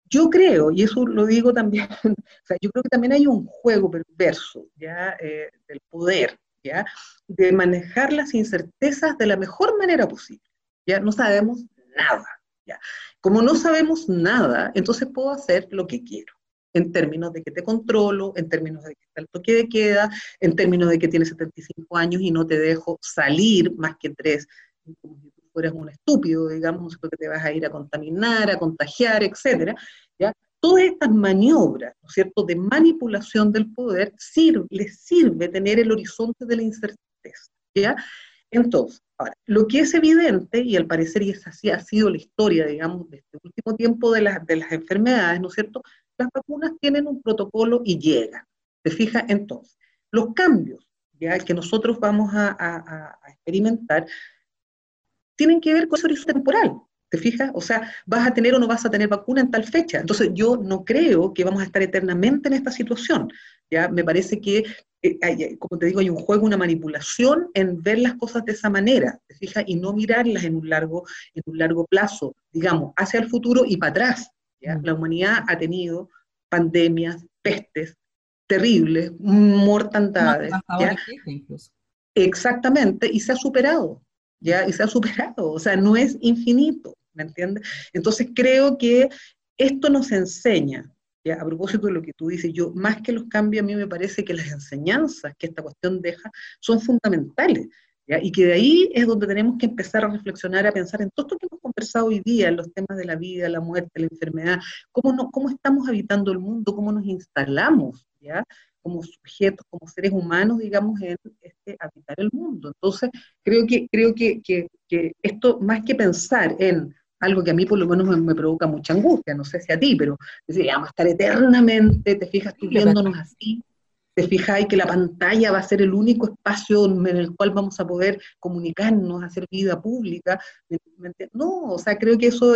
yo creo, y eso lo digo también, <laughs> o sea, yo creo que también hay un juego perverso, ¿ya? Eh, del poder, ¿ya? De manejar las incertezas de la mejor manera posible, ¿ya? No sabemos nada, ¿ya? Como no sabemos nada, entonces puedo hacer lo que quiero, en términos de que te controlo, en términos de que está el toque de queda, en términos de que tienes 75 años y no te dejo salir más que tres, fueras un estúpido, digamos, que te vas a ir a contaminar, a contagiar, etcétera, ¿ya? Todas estas maniobras, ¿no es cierto?, de manipulación del poder, sirve, les sirve tener el horizonte de la incerteza, ¿ya? Entonces, Ahora, lo que es evidente, y al parecer y es así ha sido la historia, digamos, de este último tiempo de, las, de las enfermedades, ¿no es cierto? Las vacunas tienen un protocolo y llegan. ¿Se fija? Entonces, los cambios que nosotros vamos a experimentar tienen que ver con ese horizonte temporal. ¿Te fijas? O sea, vas a tener o no vas a tener vacuna en tal fecha. Entonces, yo no creo que vamos a estar eternamente en esta situación. Ya me parece que, eh, como te digo, hay un juego, una manipulación en ver las cosas de esa manera, ¿te fijas? Y no mirarlas en un largo, en un largo plazo, digamos, hacia el futuro y para atrás. ¿ya? Mm. La humanidad ha tenido pandemias, pestes terribles, mortandades. Exactamente, y se ha superado. ¿Ya? Y se ha superado, o sea, no es infinito, ¿me entiendes? Entonces creo que esto nos enseña, ¿ya? a propósito de lo que tú dices, yo más que los cambios, a mí me parece que las enseñanzas que esta cuestión deja son fundamentales. ¿Ya? Y que de ahí es donde tenemos que empezar a reflexionar, a pensar en todo esto que hemos conversado hoy día, en los temas de la vida, la muerte, la enfermedad, cómo, no, cómo estamos habitando el mundo, cómo nos instalamos, ¿ya? Como sujetos, como seres humanos, digamos, en este, habitar el mundo. Entonces, creo que, creo que, que, esto, más que pensar en algo que a mí por lo menos me, provoca mucha angustia, no sé si a ti, pero decir, vamos a estar eternamente, te fijas tú viéndonos así, te fijas que la pantalla va a ser el único espacio en el cual vamos a poder comunicarnos, hacer vida pública. No, o sea, creo que eso,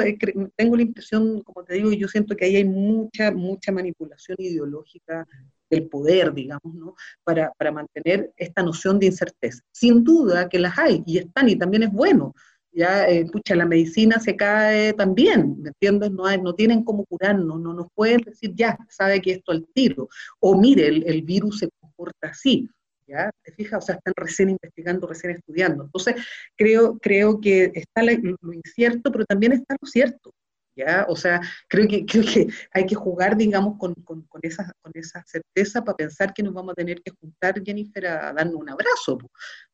tengo la impresión, como te digo, yo siento que ahí hay mucha, mucha manipulación ideológica del poder, digamos, ¿no? Para, para, mantener esta noción de incerteza. Sin duda que las hay y están y también es bueno. Ya, eh, la medicina se cae también, ¿me entiendes? No, hay, no tienen cómo curarnos, no nos pueden decir, ya, sabe que esto al tiro, o mire, el, el virus se comporta así. ¿Ya? ¿Te fijas? O sea, están recién investigando, recién estudiando. Entonces, creo, creo que está lo incierto, pero también está lo cierto. ¿Ya? O sea, creo que, creo que hay que jugar, digamos, con, con, con, esa, con esa certeza para pensar que nos vamos a tener que juntar, Jennifer, a darnos un abrazo,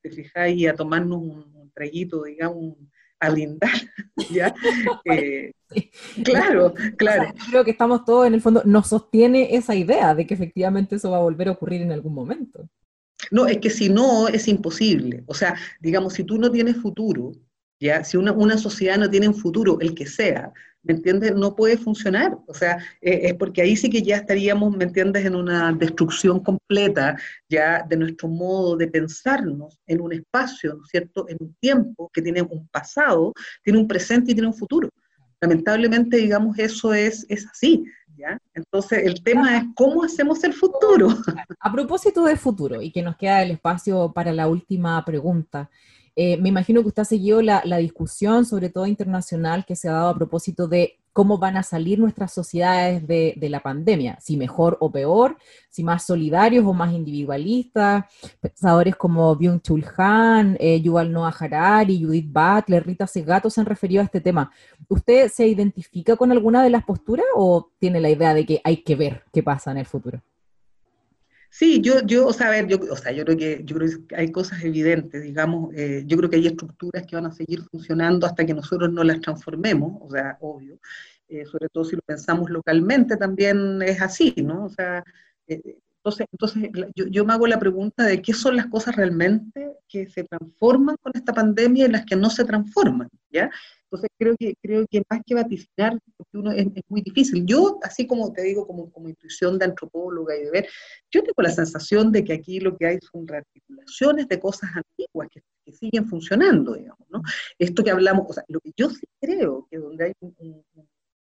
¿te fijas? Y a tomarnos un, traguito, digamos, a brindar, <laughs> ¿ya? <laughs> Eh, claro, claro. creo que estamos todos, en el fondo, nos sostiene esa idea de que efectivamente eso va a volver a ocurrir en algún momento. No, es que si no, es imposible. O sea, digamos, si tú no tienes futuro, ¿ya? Si una, una sociedad no tiene un futuro, el que sea, ¿me entiendes? No puede funcionar. O sea, eh, es porque ahí sí que ya estaríamos, ¿me entiendes?, en una destrucción completa ya de nuestro modo de pensarnos en un espacio, ¿no es cierto?, en un tiempo que tiene un pasado, tiene un presente y tiene un futuro. Lamentablemente, digamos, eso es, es así. ¿Ya? Entonces, el tema es cómo hacemos el futuro. A propósito del futuro, y que nos queda el espacio para la última pregunta, Eh, me imagino que usted ha seguido la, discusión, sobre todo internacional, que se ha dado a propósito de cómo van a salir nuestras sociedades de, la pandemia, si mejor o peor, si más solidarios o más individualistas. Pensadores como Byung-Chul Han, eh, Yuval Noah Harari, Judith Butler, Rita Segato se han referido a este tema. ¿Usted se identifica con alguna de las posturas o tiene la idea de que hay que ver qué pasa en el futuro? Sí, yo, yo, o sea, ver, yo, o sea, yo creo que, yo creo que hay cosas evidentes, digamos, eh, yo creo que hay estructuras que van a seguir funcionando hasta que nosotros no las transformemos, o sea, obvio, eh, sobre todo si lo pensamos localmente también es así, ¿no? O sea, eh, entonces, entonces yo, yo, me hago la pregunta de qué son las cosas realmente que se transforman con esta pandemia y las que no se transforman, ¿ya? Entonces creo que, creo que más que vaticinar, porque uno es, muy difícil. Yo, así como te digo, como, como intuición de antropóloga y de ver, yo tengo la sensación de que aquí lo que hay son rearticulaciones de cosas antiguas que, siguen funcionando, digamos, ¿no? Esto que hablamos, o sea, lo que yo sí creo que donde hay un,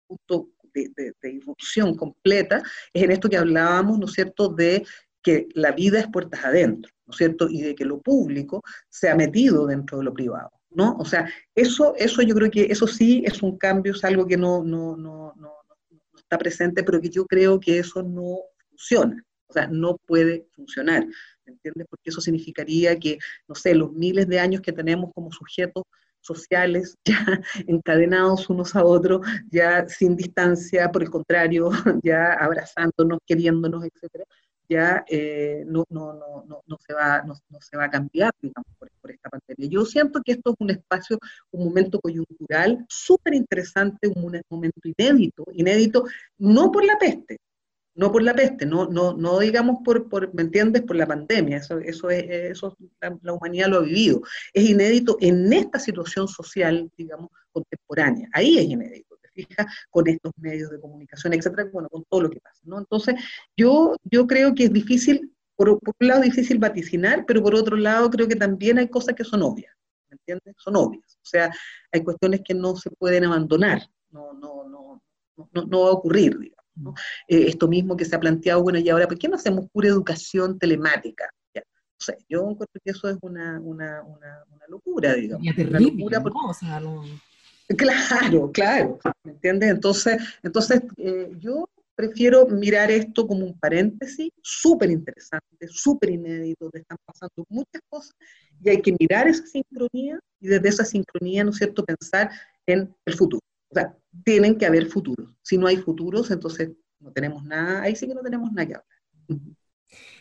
punto de, de, irrupción completa es en esto que hablábamos, ¿no es cierto?, de que la vida es puertas adentro, ¿no es cierto?, y de que lo público se ha metido dentro de lo privado. ¿no? O sea, eso, eso yo creo que eso sí es un cambio, es algo que no, no, no, no, está presente, pero que yo creo que eso no funciona, o sea, no puede funcionar, ¿me entiendes? Porque eso significaría que, no sé, los miles de años que tenemos como sujetos sociales, <laughs> ya encadenados unos a otros, ya sin distancia, por el contrario, <laughs> ya abrazándonos, queriéndonos, etcétera, ya eh, no, no, no, no, se va, no, se va a cambiar, digamos, por, esta pandemia. Yo siento que esto es un espacio, un momento coyuntural súper interesante, un momento inédito, inédito no por la peste, no por la peste, no, no, no digamos por, por, ¿me entiendes?, por la pandemia, eso, eso, es, eso la, humanidad lo ha vivido. Es inédito en esta situación social, digamos, contemporánea. Ahí es inédito con estos medios de comunicación, etcétera, bueno, con todo lo que pasa, ¿no? Entonces, yo, yo creo que es difícil, por, un lado difícil vaticinar, pero por otro lado creo que también hay cosas que son obvias, ¿me entiendes? Son obvias, o sea, hay cuestiones que no se pueden abandonar, no, no, no, no, no va a ocurrir, digamos. ¿No? Eh, esto mismo que se ha planteado, bueno, y ahora, ¿por qué no hacemos pura educación telemática? Ya. O sea, yo encuentro que eso es una, una, una, una locura, digamos. una locura porque, o sea, no... Claro, claro, ¿me entiendes? Entonces, entonces eh, yo prefiero mirar esto como un paréntesis súper interesante, súper inédito, donde están pasando muchas cosas y hay que mirar esa sincronía y desde esa sincronía, ¿no es cierto?, pensar en el futuro. O sea, tienen que haber futuros. Si no hay futuros, entonces no tenemos nada, ahí sí que no tenemos nada que hablar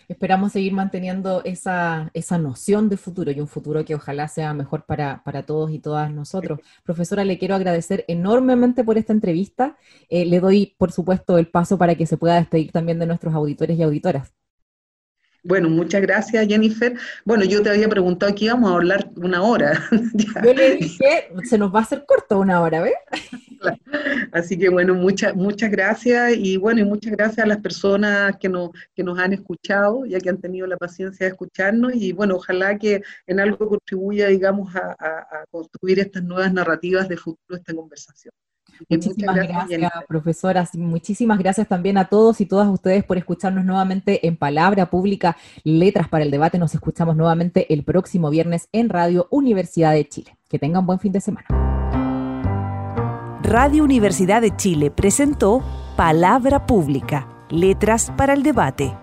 esperamos seguir manteniendo esa, esa noción de futuro y un futuro que ojalá sea mejor para, todos y todas nosotros. Profesora, le quiero agradecer enormemente por esta entrevista. Eh, le doy, por supuesto, el paso para que se pueda despedir también de nuestros auditores y auditoras. Bueno, muchas gracias, Jennifer. Bueno, yo te había preguntado que íbamos a hablar una hora. <laughs> yo le dije, se nos va a hacer corto una hora, ¿ves? Así que bueno, muchas muchas gracias y bueno, y muchas gracias a las personas que nos, que nos han escuchado, ya que han tenido la paciencia de escucharnos y bueno, ojalá que en algo contribuya, digamos, a, a construir estas nuevas narrativas de futuro esta conversación. Muchísimas gracias, profesora. Muchísimas gracias también a todos y todas ustedes por escucharnos nuevamente en Palabra Pública, Letras para el Debate. Nos escuchamos nuevamente el próximo viernes en Radio Universidad de Chile. Que tengan buen fin de semana. Radio Universidad de Chile presentó Palabra Pública, Letras para el Debate.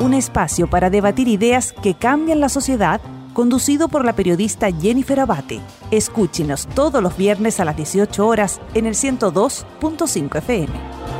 Un espacio para debatir ideas que cambian la sociedad conducido por la periodista Jennifer Abate. Escúchenos todos los viernes a las 18 horas en el 102.5 FM.